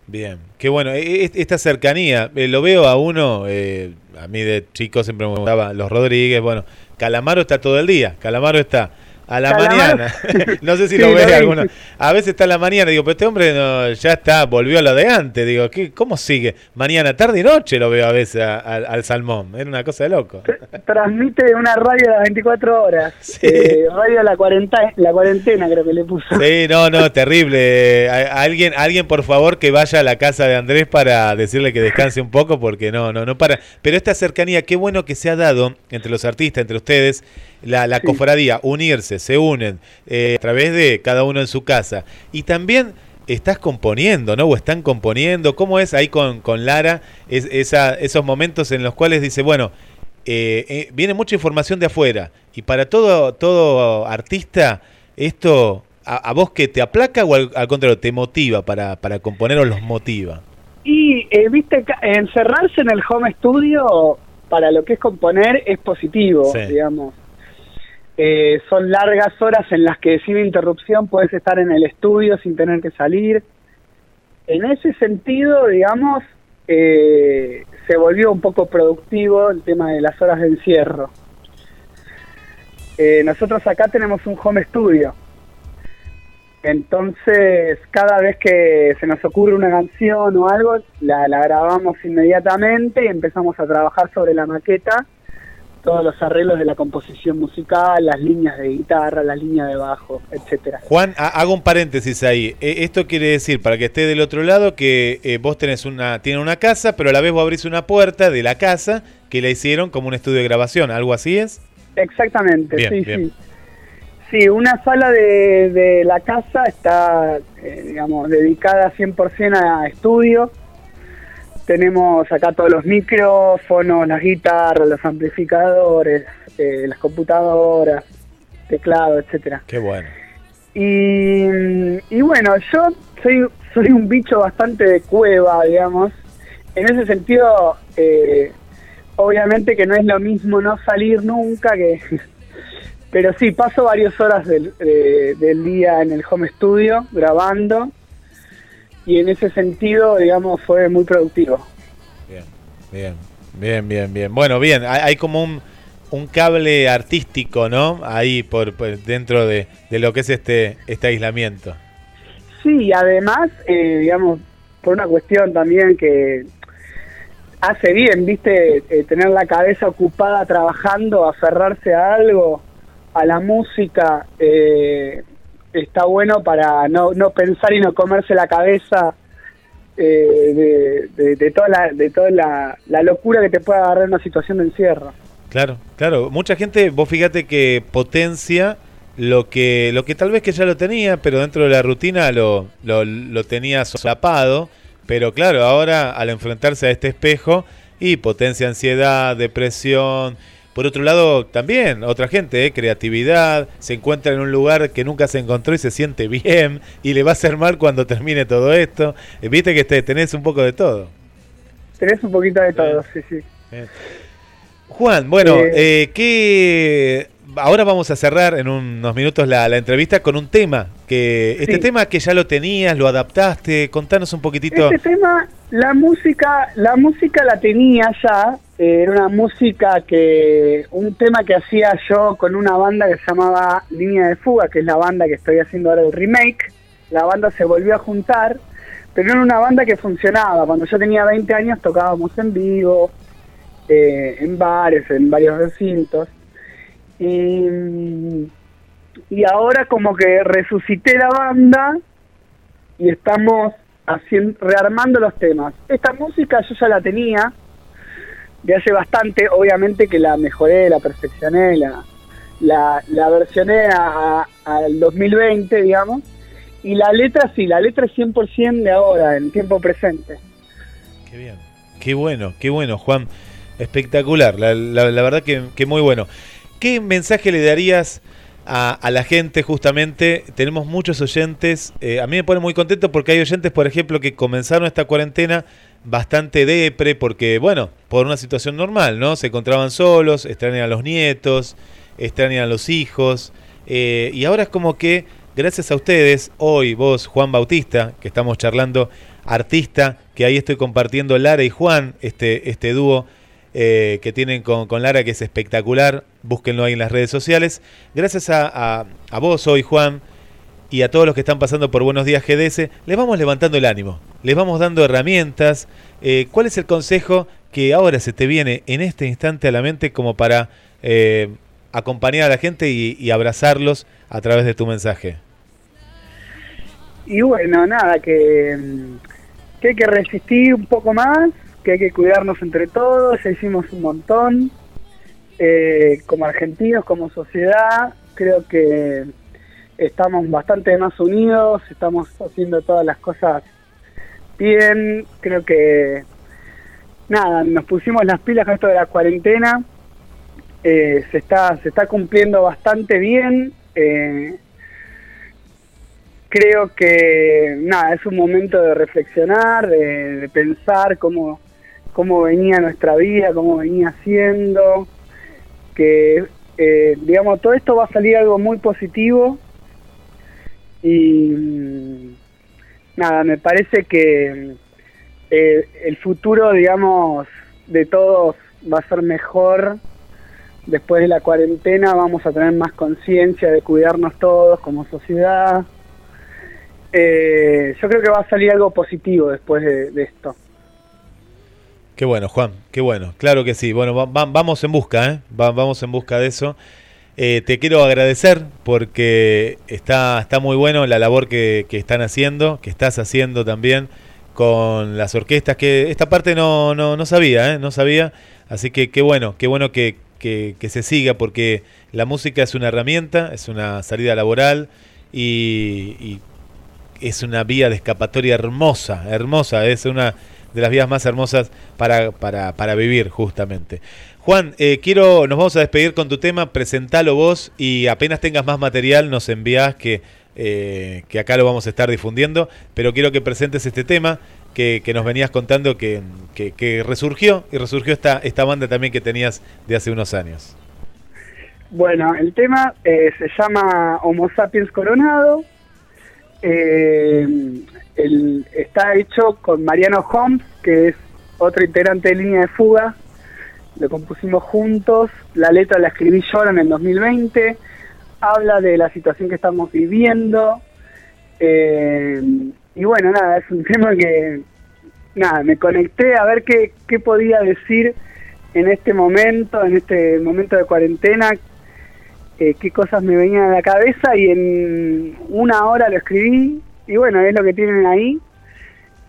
Bien, qué bueno. E- e- Esta cercanía, eh, lo veo a uno, eh, a mí de chico siempre me gustaba los Rodríguez, bueno, Calamaro está todo el día, Calamaro está A la mañana. no sé si Sí, lo ves vi, alguno. sí. A veces está a la mañana, digo, pero este hombre no, ya está, volvió a lo de antes. Digo, ¿qué, ¿cómo sigue? Mañana, tarde y noche lo veo a veces a- a- al salmón. Era una cosa de loco. Transmite una radio a las 24 horas. Eh, radio a la cuarentena, la cuarentena creo que le puso. Sí, no, no, terrible. A alguien, alguien, por favor, que vaya a la casa de Andrés para decirle que descanse un poco, porque no, no, no para. Pero esta cercanía, qué bueno que se ha dado entre los artistas, entre ustedes, la, la cofradía, unirse, se unen eh, a través de cada uno en su casa. Y también estás componiendo, ¿no? O están componiendo. ¿Cómo es ahí con, con Lara es, esa, esos momentos en los cuales dice, bueno, eh, eh, viene mucha información de afuera y para todo, todo artista esto a, a vos que te aplaca o al, al contrario te motiva para, para componer o los motiva. Y, eh, viste, encerrarse en el home studio para lo que es componer es positivo, Sí. digamos. Eh, son largas horas en las que sin interrupción puedes estar en el estudio sin tener que salir. En ese sentido, digamos, eh, se volvió un poco productivo el tema de las horas de encierro. Eh, nosotros acá tenemos un home studio. Entonces, cada vez que se nos ocurre una canción o algo, la, la grabamos inmediatamente y empezamos a trabajar sobre la maqueta, todos los arreglos de la composición musical, las líneas de guitarra, las líneas de bajo, etcétera. Juan, ha- hago un paréntesis ahí. E- esto quiere decir, para que esté del otro lado, que eh, vos tenés una, tienen una casa, pero a la vez vos abrís una puerta de la casa que la hicieron como un estudio de grabación. ¿Algo así es? Exactamente, Bien, sí, bien. sí. Sí, una sala de, de la casa está, eh, digamos, dedicada 100% a estudio. Tenemos acá todos los micrófonos, las guitarras, los amplificadores, eh, las computadoras, teclado, etcétera. Qué bueno. Y, y bueno, yo soy, soy un bicho bastante de cueva, digamos. En ese sentido, eh, obviamente que no es lo mismo no salir nunca que... Pero sí, paso varias horas del, de- del día en el home studio grabando y en ese sentido, digamos, fue muy productivo. Bien, bien, bien, bien. Bueno, bien, hay, hay como un, un cable artístico, ¿no? Ahí por, por dentro de, de lo que es este, este aislamiento. Sí, y además, eh, digamos, por una cuestión también que hace bien, viste, Eh, tener la cabeza ocupada trabajando, aferrarse a algo, a la música, eh, está bueno para no, no pensar y no comerse la cabeza eh, de, de- toda, la, de toda la, la locura que te puede agarrar una situación de encierro. Claro, claro. Mucha gente, vos fíjate que potencia lo que, lo que tal vez que ya lo tenía, pero dentro de la rutina lo, lo, lo tenía solapado. Pero claro, ahora al enfrentarse a este espejo y potencia ansiedad, depresión. Por otro lado, también otra gente, ¿eh? creatividad, se encuentra en un lugar que nunca se encontró y se siente bien y le va a hacer mal cuando termine todo esto. Eh, Viste que te, tenés un poco de todo. Tenés un poquito de todo, sí, sí. Juan, bueno, Eh, eh, ¿qué- ahora vamos a cerrar en unos minutos la, la entrevista con un tema. que Este Sí. tema que ya lo tenías, lo adaptaste, contanos un poquitito. Este tema, la música, la música la tenía ya, era una música que, un tema que hacía yo con una banda que se llamaba Línea de Fuga, que es la banda que estoy haciendo ahora el remake. La banda se volvió a juntar, pero era una banda que funcionaba. Cuando yo tenía 20 años tocábamos en vivo, eh, en bares, en varios recintos. Y, y ahora como que resucité la banda y estamos haciendo, rearmando los temas. Esta música yo ya la tenía de hace bastante, obviamente que la mejoré, la perfeccioné, la, la, la versioné al 2020, digamos, y la letra sí, la letra es 100% de ahora, en tiempo presente. Qué bueno, qué bueno, Juan. Espectacular, la, la- la verdad que, que muy bueno. ¿Qué mensaje le darías a, a la gente justamente? Tenemos muchos oyentes, eh, a mí me pone muy contento porque hay oyentes, por ejemplo, que comenzaron esta cuarentena bastante depre porque, bueno, por una situación normal, ¿no? Se encontraban solos, extrañan a los nietos, extrañan a los hijos, eh, y ahora es como que, gracias a ustedes, hoy vos, Juan Bautista, que estamos charlando, artista, que ahí estoy compartiendo Lara y Juan, este, este dúo, eh, que tienen con, con Lara, que es espectacular. Búsquenlo ahí en las redes sociales. Gracias a, a- a vos hoy, Juan, y a todos los que están pasando por Buenos Días GDS, les vamos levantando el ánimo, les vamos dando herramientas. Eh, ¿Cuál es el consejo que ahora se te viene en este instante a la mente como para eh, acompañar a la gente y, abrazarlos a través de tu mensaje? Y bueno, nada, que, mm, que hay que resistir un poco más, que hay que cuidarnos entre todos, ya hicimos un montón. Eh, como argentinos, como sociedad, creo que estamos bastante más unidos, estamos haciendo todas las cosas bien, creo que nada, nos pusimos las pilas con esto de la cuarentena, eh, se está se está cumpliendo bastante bien, eh, creo que nada, es un momento de reflexionar, de, pensar cómo, cómo venía nuestra vida, cómo venía siendo, que eh, digamos todo esto va a salir algo muy positivo. Y mm, nada, me parece que eh, el futuro, digamos, de todos va a ser mejor. Después de la cuarentena vamos a tener más conciencia de cuidarnos todos como sociedad. Eh, yo creo que va a salir algo positivo después de, esto. Qué bueno, Juan, qué bueno. Claro que sí. Bueno, va- va- vamos en busca, ¿eh? Va- vamos en busca de eso. Eh, te quiero agradecer porque está, está muy bueno la labor que están haciendo, que estás haciendo también con las orquestas, que esta parte no, no, no sabía, ¿eh? No sabía. Así que qué bueno, qué bueno que, que- que se siga porque la música es una herramienta, es una salida laboral y, y es una vía de escapatoria hermosa, hermosa, es una de las vías más hermosas para, para, para vivir justamente. Juan, eh, quiero, nos vamos a despedir con tu tema, presentalo vos y apenas tengas más material nos envías que, eh, que acá lo vamos a estar difundiendo, pero quiero que presentes este tema que, nos venías contando que, resurgió y resurgió esta, esta banda también que tenías de hace unos años. Bueno, el tema eh, se llama Homo sapiens coronado. Eh, está hecho con Mariano Holmes, que es otro integrante de línea de fuga. Lo compusimos juntos. La letra la escribí yo en el 2020. Habla de la situación que estamos viviendo. Eh, y bueno, nada, es un tema que, nada, me conecté a ver qué, qué podía decir en este momento, en este momento de cuarentena, eh, qué cosas me venían a la cabeza y en una hora lo escribí y bueno, es lo que tienen ahí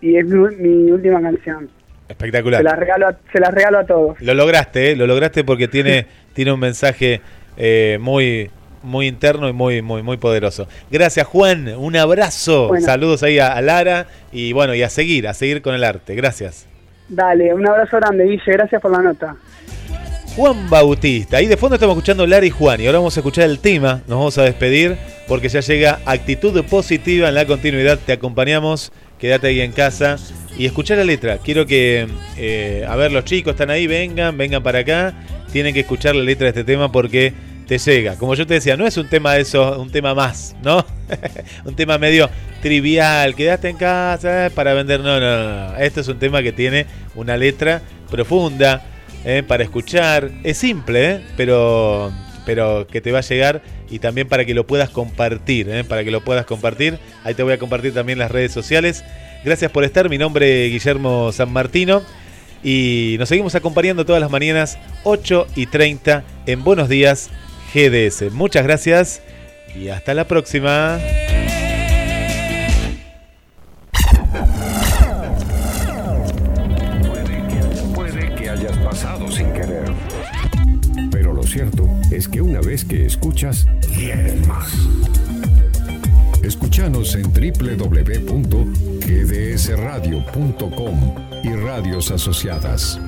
y es mi, mi última canción. Espectacular. Se las regalo a, se las regalo a todos. Lo lograste, ¿eh? lo lograste porque tiene, tiene un mensaje eh, muy, muy interno y muy, muy, muy poderoso. Gracias, Juan. Un abrazo. Bueno. Saludos ahí a, a Lara y bueno, y a seguir, a seguir con el arte. Gracias. Dale, un abrazo grande, Guille, gracias por la nota. Juan Bautista. Ahí de fondo estamos escuchando Lara y Juan. Y ahora vamos a escuchar el tema. Nos vamos a despedir porque ya llega actitud positiva en la continuidad. Te acompañamos. Quédate ahí en casa y escuchar la letra. Quiero que, eh, a ver, los chicos están ahí, vengan, vengan para acá. Tienen que escuchar la letra de este tema porque te llega. Como yo te decía, no es un tema de eso, un tema más, ¿no? un tema medio trivial, quedaste en casa para vender. No, no, no. Esto es un tema que tiene una letra profunda eh, para escuchar. Es simple, eh, pero, pero que te va a llegar y también para que lo puedas compartir, eh, para que lo puedas compartir. Ahí te voy a compartir también las redes sociales. Gracias por estar. Mi nombre es Guillermo San Martino. Y nos seguimos acompañando todas las mañanas 8 y 30 en Buenos Días GDS. Muchas gracias y hasta la próxima. Puede que hayas pasado sin querer. Pero lo cierto es que una vez que escuchas, quieres más. Escúchanos en www.gdsradio.com y radios asociadas.